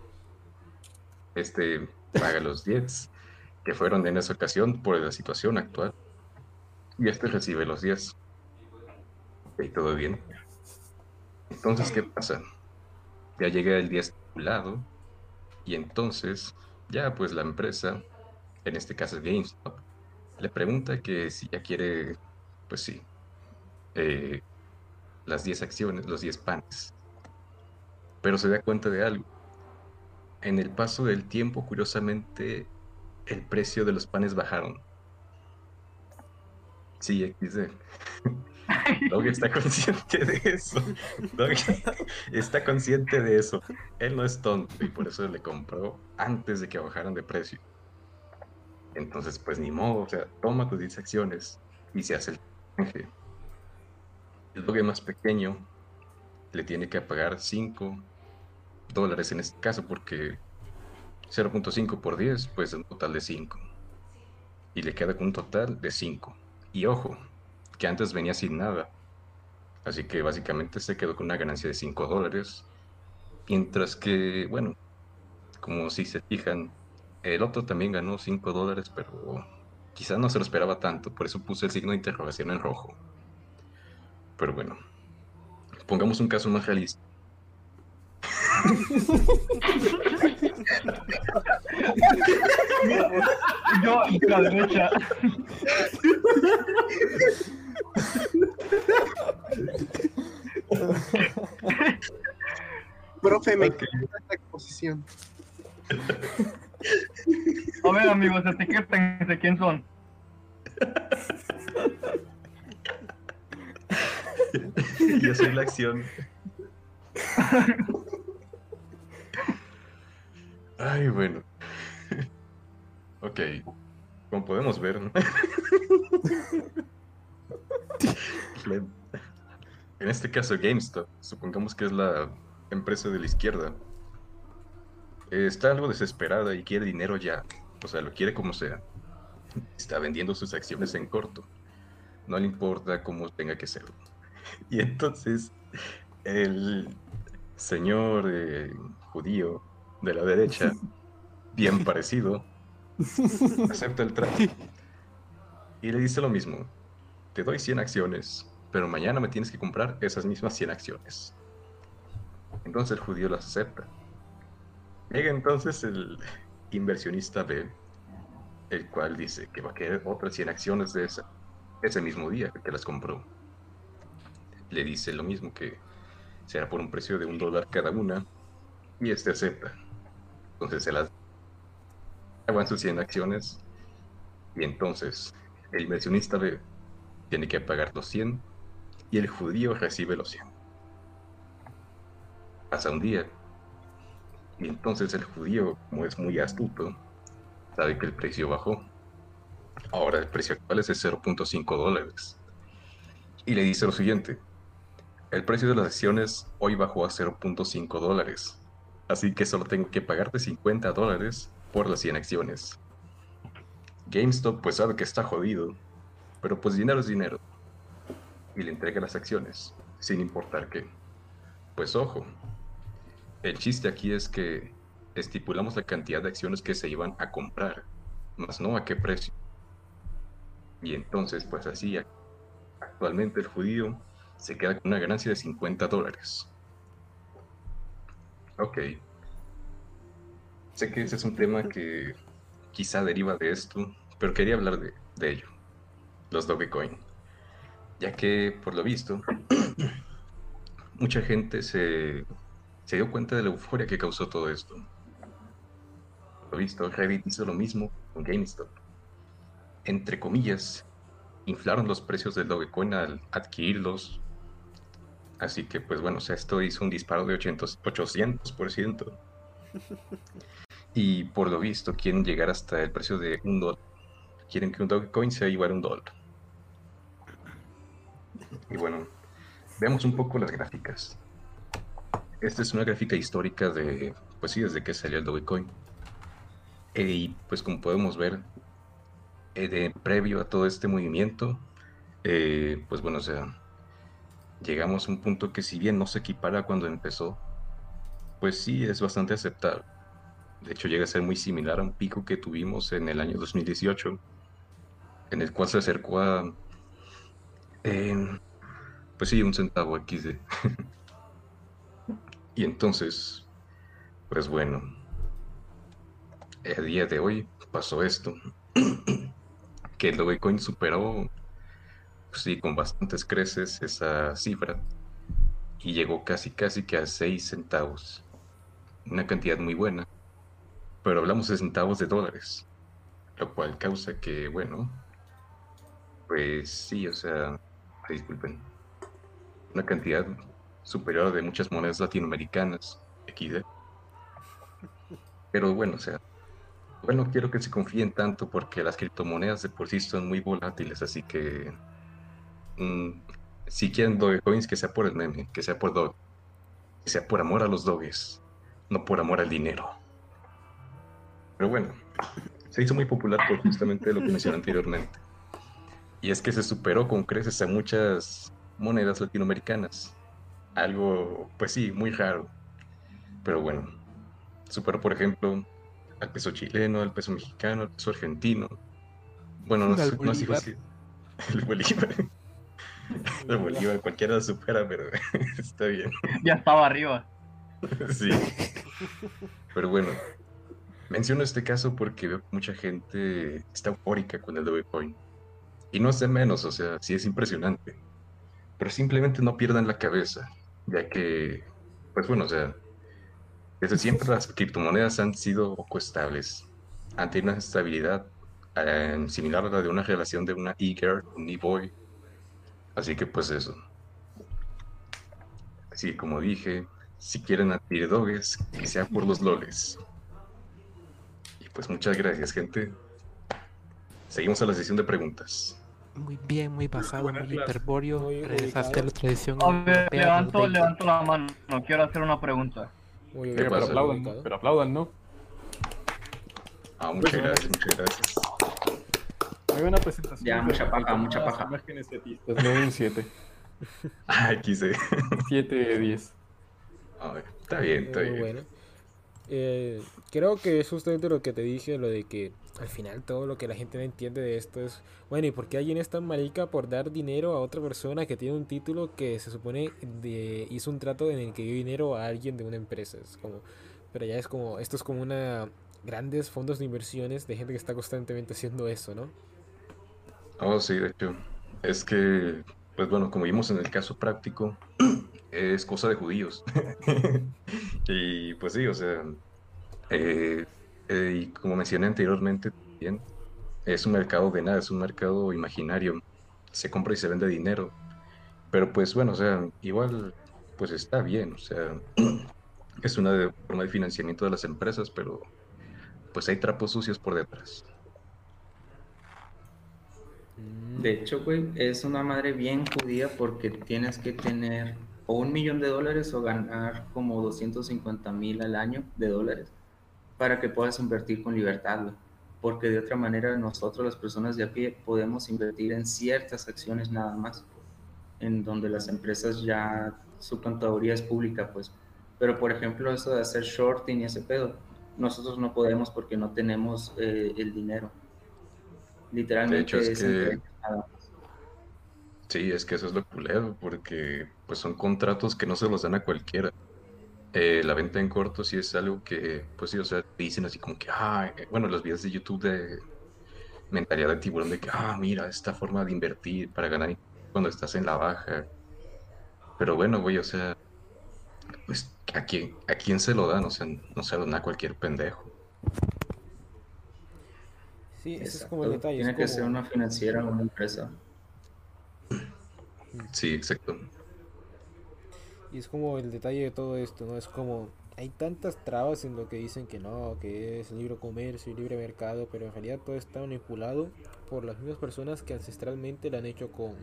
Este paga los 10 que fueron en esa ocasión por la situación actual. Y este recibe los 10. Ok, todo bien. Entonces, ¿qué pasa? Ya llega el día estipulado y entonces ya pues la empresa, en este caso es GameStop, le pregunta que si ya quiere, pues sí, eh, las 10 acciones, los 10 panes. Pero se da cuenta de algo. En el paso del tiempo, curiosamente, el precio de los panes bajaron. Sí, XD. Dog está consciente de eso. Dog está consciente de eso. Él no es tonto y por eso le compró antes de que bajaran de precio. Entonces, pues ni modo, o sea, toma tus 10 acciones y se hace el canje. El dog más pequeño le tiene que pagar 5 dólares en este caso porque 0.5 por 10, pues un total de 5. Y le queda con un total de 5. Y ojo, que antes venía sin nada. Así que básicamente se quedó con una ganancia de 5 dólares. Mientras que, bueno, como si se fijan, el otro también ganó 5 dólares, pero quizás no se lo esperaba tanto. Por eso puse el signo de interrogación en rojo. Pero bueno, pongamos un caso más realista. Yo a la derecha. Profe, me Ok. encanta esta exposición. A ver, amigos, etiquétense quién son. Yo soy la acción. (laughs) Ay, bueno. (laughs) Ok. Como podemos ver, ¿no? (laughs) En este caso GameStop, supongamos que es la empresa de la izquierda, eh, está algo desesperada y quiere dinero ya, o sea, lo quiere como sea. Está vendiendo sus acciones en corto. No le importa cómo tenga que ser. (laughs) Y entonces el señor eh, judío de la derecha, (laughs) bien parecido, acepta el trato y le dice lo mismo. Te doy 100 acciones, pero mañana me tienes que comprar esas mismas 100 acciones. Entonces el judío las acepta. Llega entonces el inversionista B, el cual dice que va a querer otras 100 acciones de esa, ese mismo día que las compró. Le dice lo mismo que será por un precio de un dólar cada una y este acepta. Entonces se las aguan sus 100 acciones y entonces el inversionista B tiene que pagar los 100 y el judío recibe los 100. Pasa un día y entonces el judío, como es muy astuto, sabe que el precio bajó. Ahora el precio actual es de 0.5 dólares. Y le dice lo siguiente, el precio de las acciones hoy bajó a 0.5 dólares, así que solo tengo que pagarte 50 dólares por las 100 acciones. GameStop pues sabe que está jodido, pero pues dinero es dinero. Y le entrega las acciones, sin importar qué. Pues ojo, el chiste aquí es que estipulamos la cantidad de acciones que se iban a comprar, más no a qué precio. Y entonces, pues así, actualmente el judío se queda con una ganancia de 50 dólares. Ok. Sé que ese es un tema que quizá deriva de esto, pero quería hablar de, ello, los Dogecoin. Ya que, por lo visto, (clears throat) mucha gente se se dio cuenta de la euforia que causó todo esto. Lo visto, Reddit hizo lo mismo con GameStop. Entre comillas, inflaron los precios del Dogecoin al adquirirlos. Así que, pues bueno, o sea, esto hizo un disparo de 800%. 800%. (laughs) Y por lo visto, quieren llegar hasta el precio de un dólar. Quieren que un Dogecoin sea igual a un dólar. Y bueno, veamos un poco las gráficas. Esta es una gráfica histórica de, pues sí, desde que salió el Dogecoin. Eh, y pues como podemos ver, eh, de, previo a todo este movimiento, eh, pues bueno, o sea, llegamos a un punto que si bien no se equipara cuando empezó, pues sí es bastante aceptable. De hecho, llega a ser muy similar a un pico que tuvimos en el año 2018, en el cual se acercó a, pues sí, un centavo XD. (laughs) Y entonces, pues bueno, a día de hoy pasó esto, (clears throat) que el Dogecoin superó, sí, con bastantes creces esa cifra y llegó casi casi que a 6 centavos, una cantidad muy buena, pero hablamos de centavos de dólares, lo cual causa que, bueno, pues sí, o sea, disculpen, una cantidad superior de muchas monedas latinoamericanas, XD. Pero bueno, o sea, bueno, quiero que se confíen tanto porque las criptomonedas de por sí son muy volátiles, así que mm, si quieren Dogecoins, que sea por el meme, que sea por Doge, que sea por amor a los Doges, no por amor al dinero. Pero bueno, se hizo muy popular por justamente lo que mencioné anteriormente. Y es que se superó con creces a muchas monedas latinoamericanas algo, pues sí, muy raro. Pero bueno, superó, por ejemplo, al peso chileno, al peso mexicano, al peso argentino. Bueno, no, sé, no sé si (laughs) el Bolívar. (laughs) El Bolívar, cualquiera lo supera, pero (laughs) está bien. Ya estaba arriba. (laughs) Sí. Pero bueno, menciono este caso porque veo que mucha gente está eufórica con el Dogecoin. Y no sé menos, o sea, sí es impresionante. Pero simplemente no pierdan la cabeza ya que, pues bueno, o sea, desde siempre las criptomonedas han sido poco estables, han tenido una estabilidad eh, similar a la de una relación de una e-girl, un e-boy, así que pues eso. Así como dije, si quieren adquirir doges, que sea por los loles. Y pues muchas gracias, gente. Seguimos a la sesión de preguntas. muy bien, muy basado, muy clase. hiperbóreo. Muy Regresaste a la tradición levanto, 20. levanto la mano. No quiero hacer una pregunta. Muy ¿Qué bien, Pero pasa? aplaudan, ubicado. ¿no? Pero aplaudan, ¿no? Ah, muchas Pues, gracias, muchas gracias. Hay una presentación. Ya, mucha paja, mucha paja. Imágenes etistas, le doy un 7. Ah, quise. 7 de 10. A ver, está bien, está Muy bien. bueno. Eh, creo que es justamente lo que te dije, lo de que al final todo lo que la gente no entiende de esto es, bueno, ¿y por qué alguien es tan marica por dar dinero a otra persona que tiene un título que se supone de, hizo un trato en el que dio dinero a alguien de una empresa? Es como, pero ya es como, esto es como una grandes fondos de inversiones de gente que está constantemente haciendo eso, ¿no? Oh, sí, de hecho. Es que, pues bueno, como vimos en el caso práctico, (clears throat) es cosa de judíos. (laughs) Y pues sí, o sea, eh, eh, y como mencioné anteriormente también, es un mercado de nada, es un mercado imaginario. Se compra y se vende dinero. Pero pues bueno, o sea, igual, pues está bien, o sea, (clears throat) es una de- forma de financiamiento de las empresas, pero pues hay trapos sucios por detrás. De hecho, güey, es una madre bien judía porque tienes que tener o un millón de dólares o ganar como 250 mil al año de dólares para que puedas invertir con libertad. Porque de otra manera nosotros, las personas de a pie, podemos invertir en ciertas acciones nada más, en donde las empresas ya su contaduría es pública, pues. Pero por ejemplo, eso de hacer shorting y ese pedo, nosotros no podemos porque no tenemos eh, el dinero. Literalmente De hecho, es es que-. Sí, es que eso es lo culero, porque pues son contratos que no se los dan a cualquiera. Eh, la venta en corto sí es algo que, pues sí, o sea, te dicen así como que, ah, eh, bueno, los videos de YouTube de mentalidad de tiburón de que, ah, mira, esta forma de invertir para ganar cuando estás en la baja. Pero bueno, güey, o sea, pues, ¿a quién, a quién se lo dan? O sea, no se lo dan a cualquier pendejo. Sí, ese es como el detalle. Tiene es que como- ser una financiera o una empresa. Sí, exacto. Y es como el detalle de todo esto, ¿no? Es como hay tantas trabas en lo que dicen que no, que es libre comercio y libre mercado, pero en realidad todo está manipulado por las mismas personas que ancestralmente lo han hecho con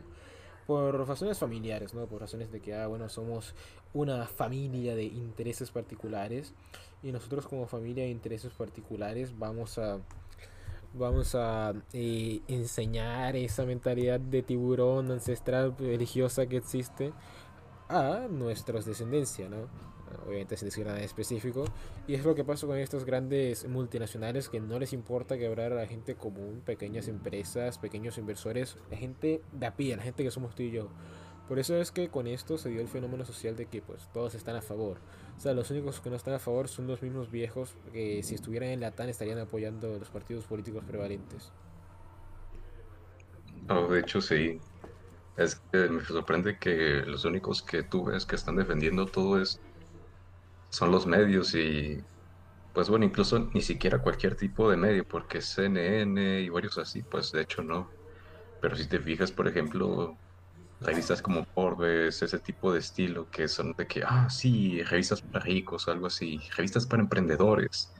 por razones familiares, ¿no? Por razones de que, ah, bueno, somos una familia de intereses particulares y nosotros como familia de intereses particulares vamos a vamos a eh, enseñar esa mentalidad de tiburón ancestral religiosa que existe a nuestros descendencia, ¿no? Obviamente sin decir nada específico. Y es lo que pasa con estos grandes multinacionales que no les importa quebrar a la gente común, pequeñas empresas, pequeños inversores, la gente de a pie, la gente que somos tú y yo. Por eso es que con esto se dio el fenómeno social de que pues todos están a favor. O sea, los únicos que no están a favor son los mismos viejos que si estuvieran en la TAN estarían apoyando los partidos políticos prevalentes. No, de hecho sí. Es que me sorprende que los únicos que tú ves que están defendiendo todo es son los medios y pues bueno, incluso ni siquiera cualquier tipo de medio, porque CNN y varios así, pues de hecho no. Pero si te fijas, por ejemplo, revistas como Forbes, ese tipo de estilo, que son de que, ah, sí, revistas para ricos o algo así, revistas para emprendedores,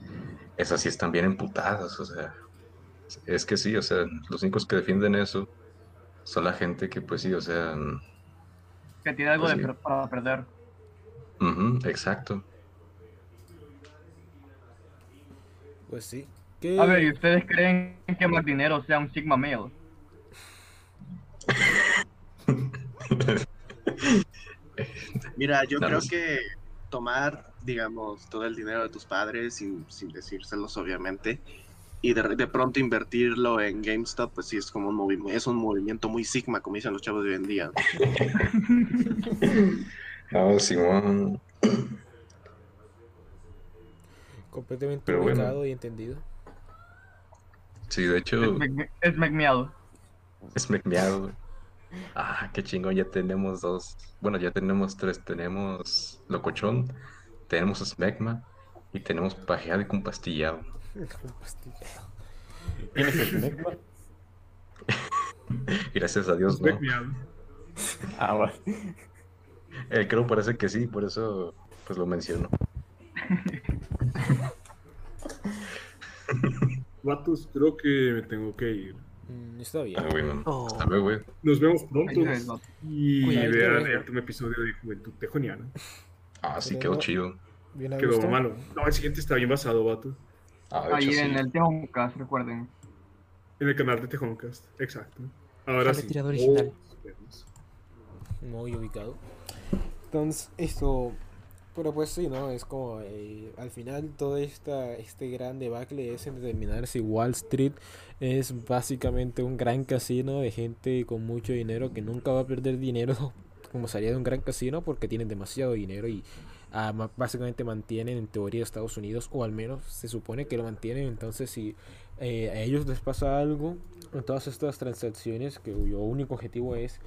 esas sí están bien emputadas, o sea, es que sí, o sea, los únicos que defienden eso son la gente que, pues sí, o sea, Que tiene algo Pues de sí. para perder. exacto. Pues sí. ¿Qué- A ver, ¿y ustedes creen que más dinero sea un Sigma Male? (laughs) (laughs) Mira, yo No, creo no que tomar, digamos, todo el dinero de tus padres sin, sin decírselos, obviamente, y de, de pronto invertirlo en GameStop, pues sí es como un movimiento, es un movimiento muy sigma, como dicen los chavos de hoy en día. (laughs) No, Simón, completamente Pero bueno. y entendido. sí, de hecho, es mecmeado. es mecmeado. Ah, qué chingón, ya tenemos dos. Bueno, ya tenemos tres. Tenemos Locochón, tenemos Smegma y tenemos Pajeado y Compastillado. ¿Tienes el Kinectma? (laughs) Gracias a Dios, ¿no? Ah, va. Eh, creo parece que sí, por eso pues lo menciono. Vatos, creo que me tengo que ir. Mm, Está bien. Ah, bueno. Oh. Hasta luego, güey. Nos vemos pronto. Y vean el último episodio de Juventud Tejoniana. Ah, sí, quedó chido. Bien a Quedó gusto. malo. No, el siguiente está bien basado, vato. Ah, Ahí hecho, en sí. el Tejoncast, recuerden. En el canal de Tejoncast. Exacto. Ahora sí. tirado original. Muy ubicado. Entonces, esto, pero pues sí, ¿no? Es como, eh, al final todo esta, este gran debacle es en determinar si Wall Street es básicamente un gran casino de gente con mucho dinero que nunca va a perder dinero (laughs) como salía de un gran casino porque tienen demasiado dinero y ah, básicamente mantienen en teoría Estados Unidos o al menos se supone que lo mantienen entonces si eh, a ellos les pasa algo en todas estas transacciones que cuyo único objetivo es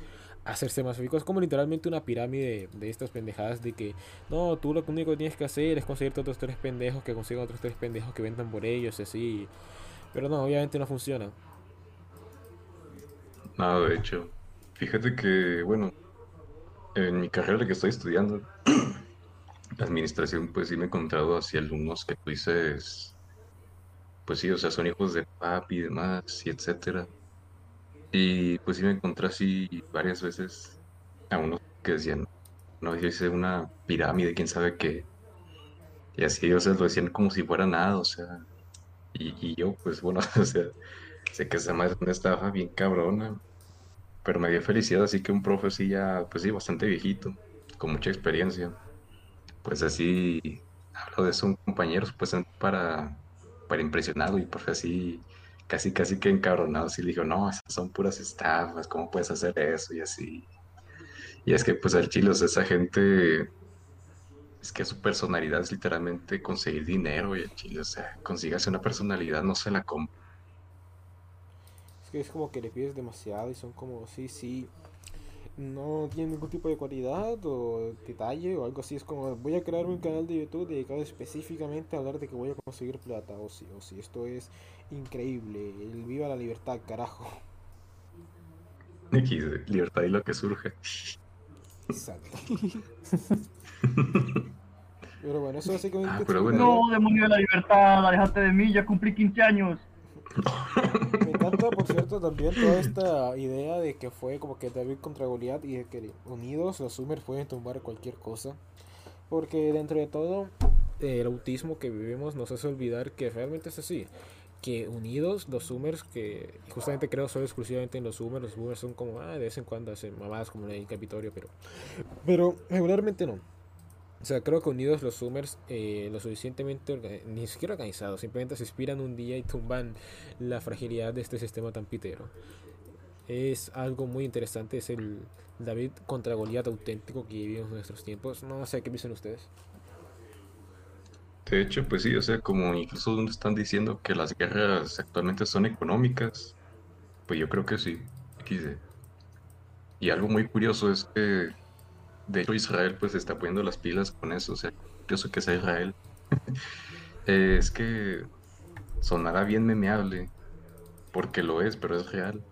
hacerse más ricos. Es como literalmente una pirámide de estas pendejadas de que no, tú lo único que tienes que hacer es conseguirte otros tres pendejos que consigan otros tres pendejos que vendan por ellos y así. Pero no, obviamente no funciona. Nada, de hecho. Fíjate que, bueno, en mi carrera que estoy estudiando, (clears throat) administración, pues sí me he encontrado así alumnos que tú dices, pues sí, o sea, son hijos de papi y demás, y etcétera. Y pues sí me encontré así varias veces a unos que decían, no, yo hice una pirámide, quién sabe qué. Y así, o sea, lo decían como si fuera nada, o sea. Y, y yo, pues bueno, (laughs) o sea, sé que esa madre es una estafa bien cabrona. Pero me dio felicidad, así que un profe así ya, pues sí, bastante viejito, con mucha experiencia. Pues así, hablo de eso, un compañero, pues para, para impresionarlo y profe así, casi, casi que encabronado, así le dijo, no, esas son puras estafas, ¿cómo puedes hacer eso? Y así. Y es que pues al chile, o sea, esa gente, es que su personalidad es literalmente conseguir dinero y el chile, o sea, consígase una personalidad, no se la compra. Es que es como que le pides demasiado y son como, sí, sí, no tienen ningún tipo de cualidad o detalle o algo así. Es como, voy a crear un canal de YouTube dedicado específicamente a hablar de que voy a conseguir plata o si, o si esto es increíble, el viva la libertad, carajo. X, libertad y lo que surge. Exacto. Pero bueno, eso básicamente Ah, pero bueno. No, demonio de la libertad, alejate de mí, ya cumplí 15 años. (laughs) Por cierto, también toda esta idea de que fue como que David contra Goliat y de que unidos los Summers pueden tumbar cualquier cosa. Porque dentro de todo, el autismo que vivimos nos hace olvidar que realmente es así. Que unidos los Summers, que justamente creo solo exclusivamente en los Summers, los Summers son como, ah, de vez en cuando hacen mamadas como en el Capitolio, pero, pero regularmente no. O sea, creo que unidos los Summers, eh, lo suficientemente, ni siquiera organizados, simplemente se inspiran un día y tumban la fragilidad de este sistema tan pitero. Es algo muy interesante, es el David contra Goliat auténtico que vivimos en nuestros tiempos. No sé qué piensan ustedes. De hecho, pues sí, o sea, como incluso están diciendo que las guerras actualmente son económicas, pues yo creo que sí. Y algo muy curioso es que, de hecho, Israel pues está poniendo las pilas con eso, o sea, curioso que sea Israel. (laughs) Eh, es que sonará bien memeable, porque lo es, pero es real.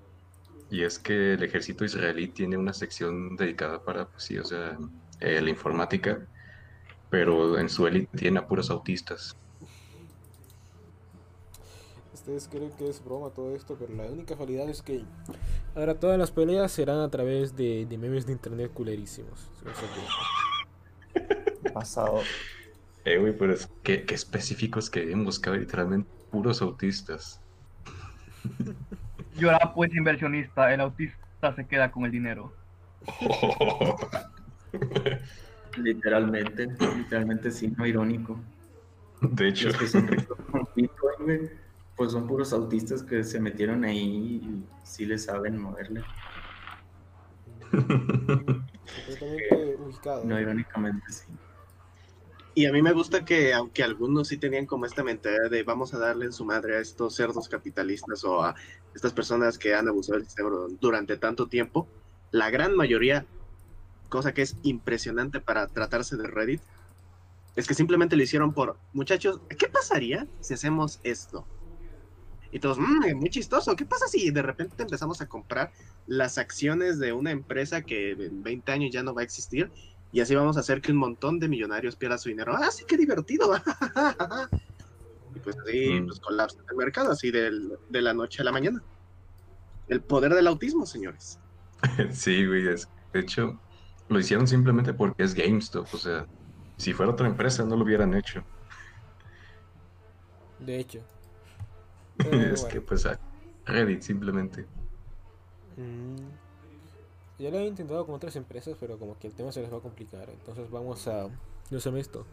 Y es que el ejército israelí tiene una sección dedicada para, pues sí, o sea, eh, la informática, pero en su élite tiene a puros autistas. Ustedes creen que es broma todo esto, pero la única realidad es que ahora todas las peleas serán a través de, de memes de internet culerísimos. (laughs) Pasado. Eh, güey, pero es que, qué específicos que hemos buscado literalmente puros autistas. (laughs) Yo era pues inversionista, el autista se queda con el dinero. (laughs) Literalmente, literalmente sí, no irónico. De hecho, Los que son ricos con Bitcoin, güey, pues son puros autistas que se metieron ahí y sí le saben moverle. Completamente ubicado. No irónicamente, sí. Y a mí me gusta que, aunque algunos sí tenían como esta mentalidad de vamos a darle en su madre a estos cerdos capitalistas o a estas personas que han abusado del sistema durante tanto tiempo, la gran mayoría, cosa que es impresionante para tratarse de Reddit, es que simplemente lo hicieron por, muchachos, ¿qué pasaría si hacemos esto? Y todos, "Mm, muy chistoso, ¿qué pasa si de repente empezamos a comprar las acciones de una empresa que en 20 años ya no va a existir? Y así vamos a hacer que un montón de millonarios pierdan su dinero. ¡Ah, sí, qué divertido! (laughs) y pues así Mm. pues, colapsa el mercado, así del- de la noche a la mañana. El poder del autismo, señores. (laughs) Sí, güey, es- de hecho, lo hicieron simplemente porque es GameStop, o sea, si fuera otra empresa no lo hubieran hecho. De hecho. Es bueno. que pues a Reddit simplemente. Mm. Ya lo he intentado con otras empresas, pero como que el tema se les va a complicar. Entonces vamos a, no sé esto,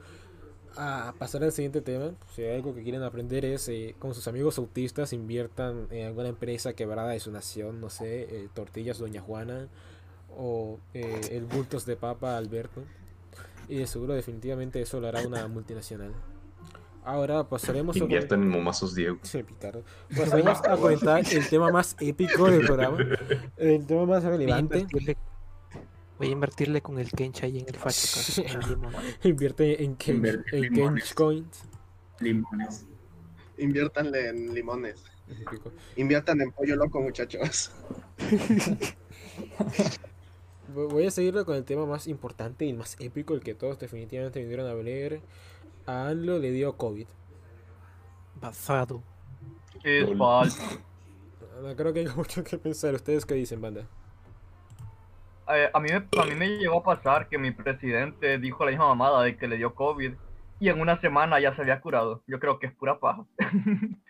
a pasar al siguiente tema. Si hay algo que quieren aprender es eh, con sus amigos autistas inviertan en alguna empresa quebrada de su nación, no sé, eh, Tortillas Doña Juana o eh, el Bultos de Papa Alberto. Y de seguro definitivamente eso lo hará una multinacional. Ahora pasaremos a... Inviertan en momazos Diego. Sí. (laughs) Pasaremos a comentar el tema más épico del programa. El tema más relevante. voy a invertirle con el Kencha ahí en el Facho. (laughs) Invierte en Kench, en. Kench Coins. Limones. Inviértanle en limones. Inviertan en pollo loco, muchachos. Vo- (laughs) Voy a seguirlo con el tema más importante y el más épico, el que todos definitivamente vinieron a ver. A ANLO le dio COVID. Basado. Es falso. No creo que haya (laughs) mucho que pensar. ¿Ustedes qué dicen, banda? Eh, a, mí me, a mí me llegó a pasar que mi presidente dijo la misma mamada de que le dio COVID y en una semana ya se había curado. Yo creo que es pura paja. (laughs)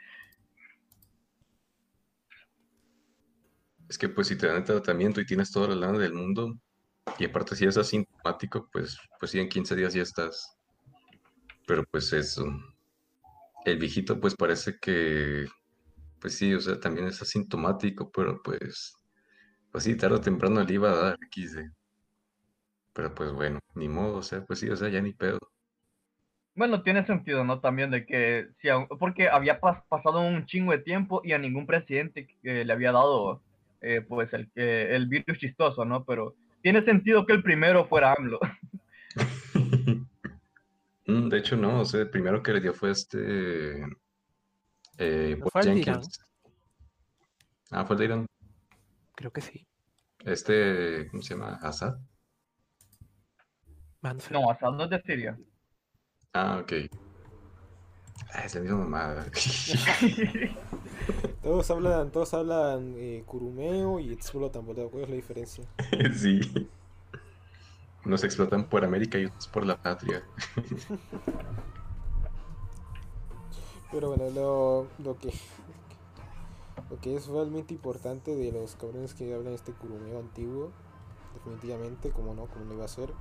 Es que pues si te dan el tratamiento y tienes toda la lana del mundo, y aparte si eres asintomático, pues, pues sí, en 15 días ya estás. Pero pues eso. El viejito pues parece que, pues sí, o sea, también es asintomático, pero pues, pues sí, tarde o temprano le iba a dar XD. Pero pues bueno, ni modo, o sea, pues sí, o sea, ya ni pedo. Bueno, tiene sentido, ¿no? También de que, si porque había pas- pasado un chingo de tiempo y a ningún presidente le había dado, eh, pues, el, el virus chistoso, ¿no? Pero tiene sentido que el primero fuera AMLO. (laughs) Mm, De hecho, no, o sea, el primero que le dio fue este. Eh. Jenkins. Ah, fue el de Irán. Creo que sí. Este, ¿cómo se llama? Assad. Manfred. No, Assad no es de Siria. Ah, ok. Ah, es la misma mamada. (laughs) Todos hablan, todos hablan eh, curumeo y explotan, boludo. ¿Cuál es la diferencia? (laughs) Sí. Unos explotan por América y otros por la patria. Pero bueno, lo, lo que lo que es realmente importante de los cabrones que hablan este curumeo antiguo, definitivamente, como no, como no iba a ser,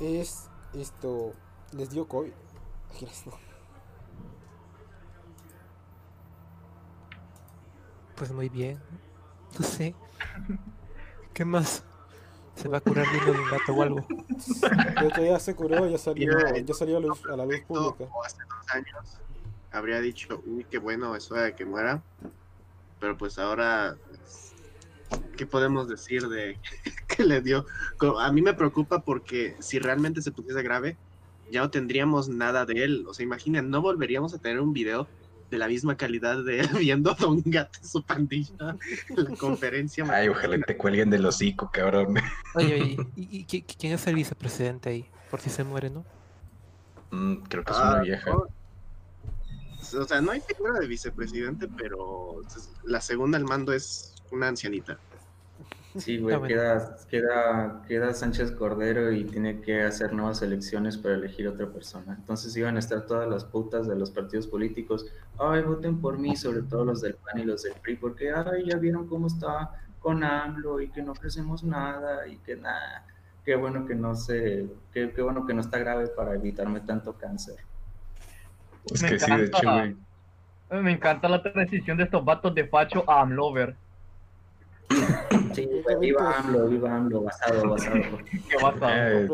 es esto, les dio COVID. (laughs) Pues muy bien. No sé. ¿Qué más? ¿Se va a curar viendo de un gato o algo? (laughs) De hecho ya se curó, ya salió, ya salió a, luz- a la luz pública. hace dos años habría dicho, uy, qué bueno, es hora de que muera. Pero pues ahora, ¿qué podemos decir de (laughs) que le dio? A mí me preocupa porque si realmente se pusiese grave, ya no tendríamos nada de él. O sea, imaginen, no volveríamos a tener un video de la misma calidad de él (laughs) viendo a Don Gato y su pandilla en la conferencia. Ay, ojalá te cuelguen del hocico, cabrón. Oye, oye, (laughs) ¿y, y qui- quién es el vicepresidente ahí? Por si se muere, ¿no? Mm, creo que es Ah, una vieja. no. O sea, no hay figura de vicepresidente, pero la segunda al mando es una ancianita. Sí, güey, bueno. queda, queda, queda Sánchez Cordero y tiene que hacer nuevas elecciones para elegir otra persona. Entonces iban a estar todas las putas de los partidos políticos. Ay, voten por mí, sobre todo los del PAN y los del PRI, porque ay, ya vieron cómo está con AMLO y que no ofrecemos nada y que nada. Qué bueno que no se, qué, qué bueno que no está grave para evitarme tanto cáncer. Es Me que sí, de hecho, encanta. güey. Me encanta la transición de estos vatos de facho a AMLover. (coughs) Sí, güey, viva AMLO, viva AMLO, basado, (laughs) basado. Eh,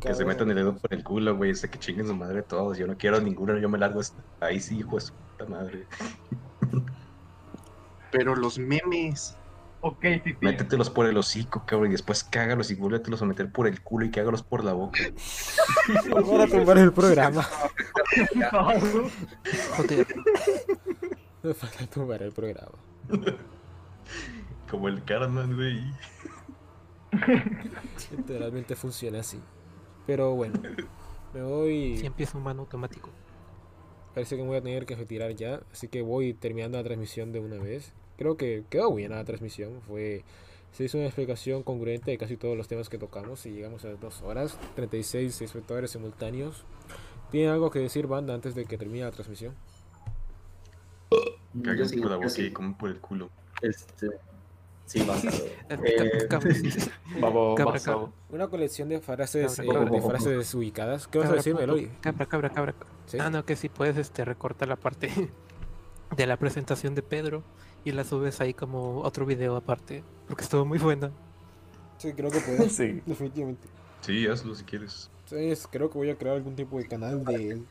que se metan el dedo por el culo, güey. Sé que chinguen su madre todos. Yo no quiero ninguno, yo me largo. hasta- Ahí sí, hijo de su puta madre. (laughs) Pero los memes. Ok, sí, sí. Métetelos por el hocico, cabrón, y después cágalos y vuélvetelos a meter por el culo y cágalos por la boca. (laughs) Para tumbar el programa. Joder, Me falta tumbar el programa. Como el Carman, güey. (laughs) Literalmente funciona así. Pero bueno, me voy. si empieza un mano automático. Parece que me voy a tener que retirar ya. Así que voy terminando la transmisión de una vez. creo que quedó buena la transmisión. Fue, se hizo una explicación congruente de casi todos los temas que tocamos y llegamos a las dos horas, 36 espectadores simultáneos. ¿Tienen algo que decir, banda, antes de que termine la transmisión? Sí, por la boca sí. y como por el culo. Este, sí, basado. (laughs) (laughs) Cabra, Eh, cabra, Babo, Cabra, basado. Una colección de frases, Cabra, eh, cabra. de frases desubicadas. ¿Qué vas a decir, Meloy? cabra, cabra, cabra. ¿Sí? Ah, no, que si puedes este, recortar la parte (laughs) de la presentación de Pedro y la subes ahí como otro video aparte, porque estuvo muy buena. Sí, creo que puedes. Sí. Definitivamente. Sí, hazlo si quieres. Entonces, creo que voy a crear algún tipo de canal de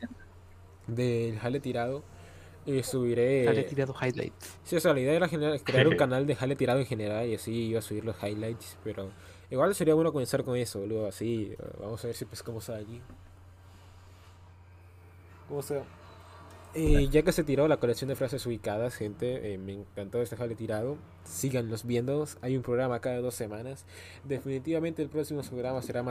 del jale tirado. Y subiré. Sale tirado highlights. Sí, o sea, la idea era generar- crear un canal de jale tirado en general y así iba a subir los highlights, pero igual sería bueno comenzar con eso, luego así, eh, vamos a ver si pescamos a allí. Como sea. Eh, ya que se tiró la colección de frases ubicadas, gente, eh, me encantó este jale tirado. Síganlos viendo, hay un programa cada dos semanas. Definitivamente el próximo programa será más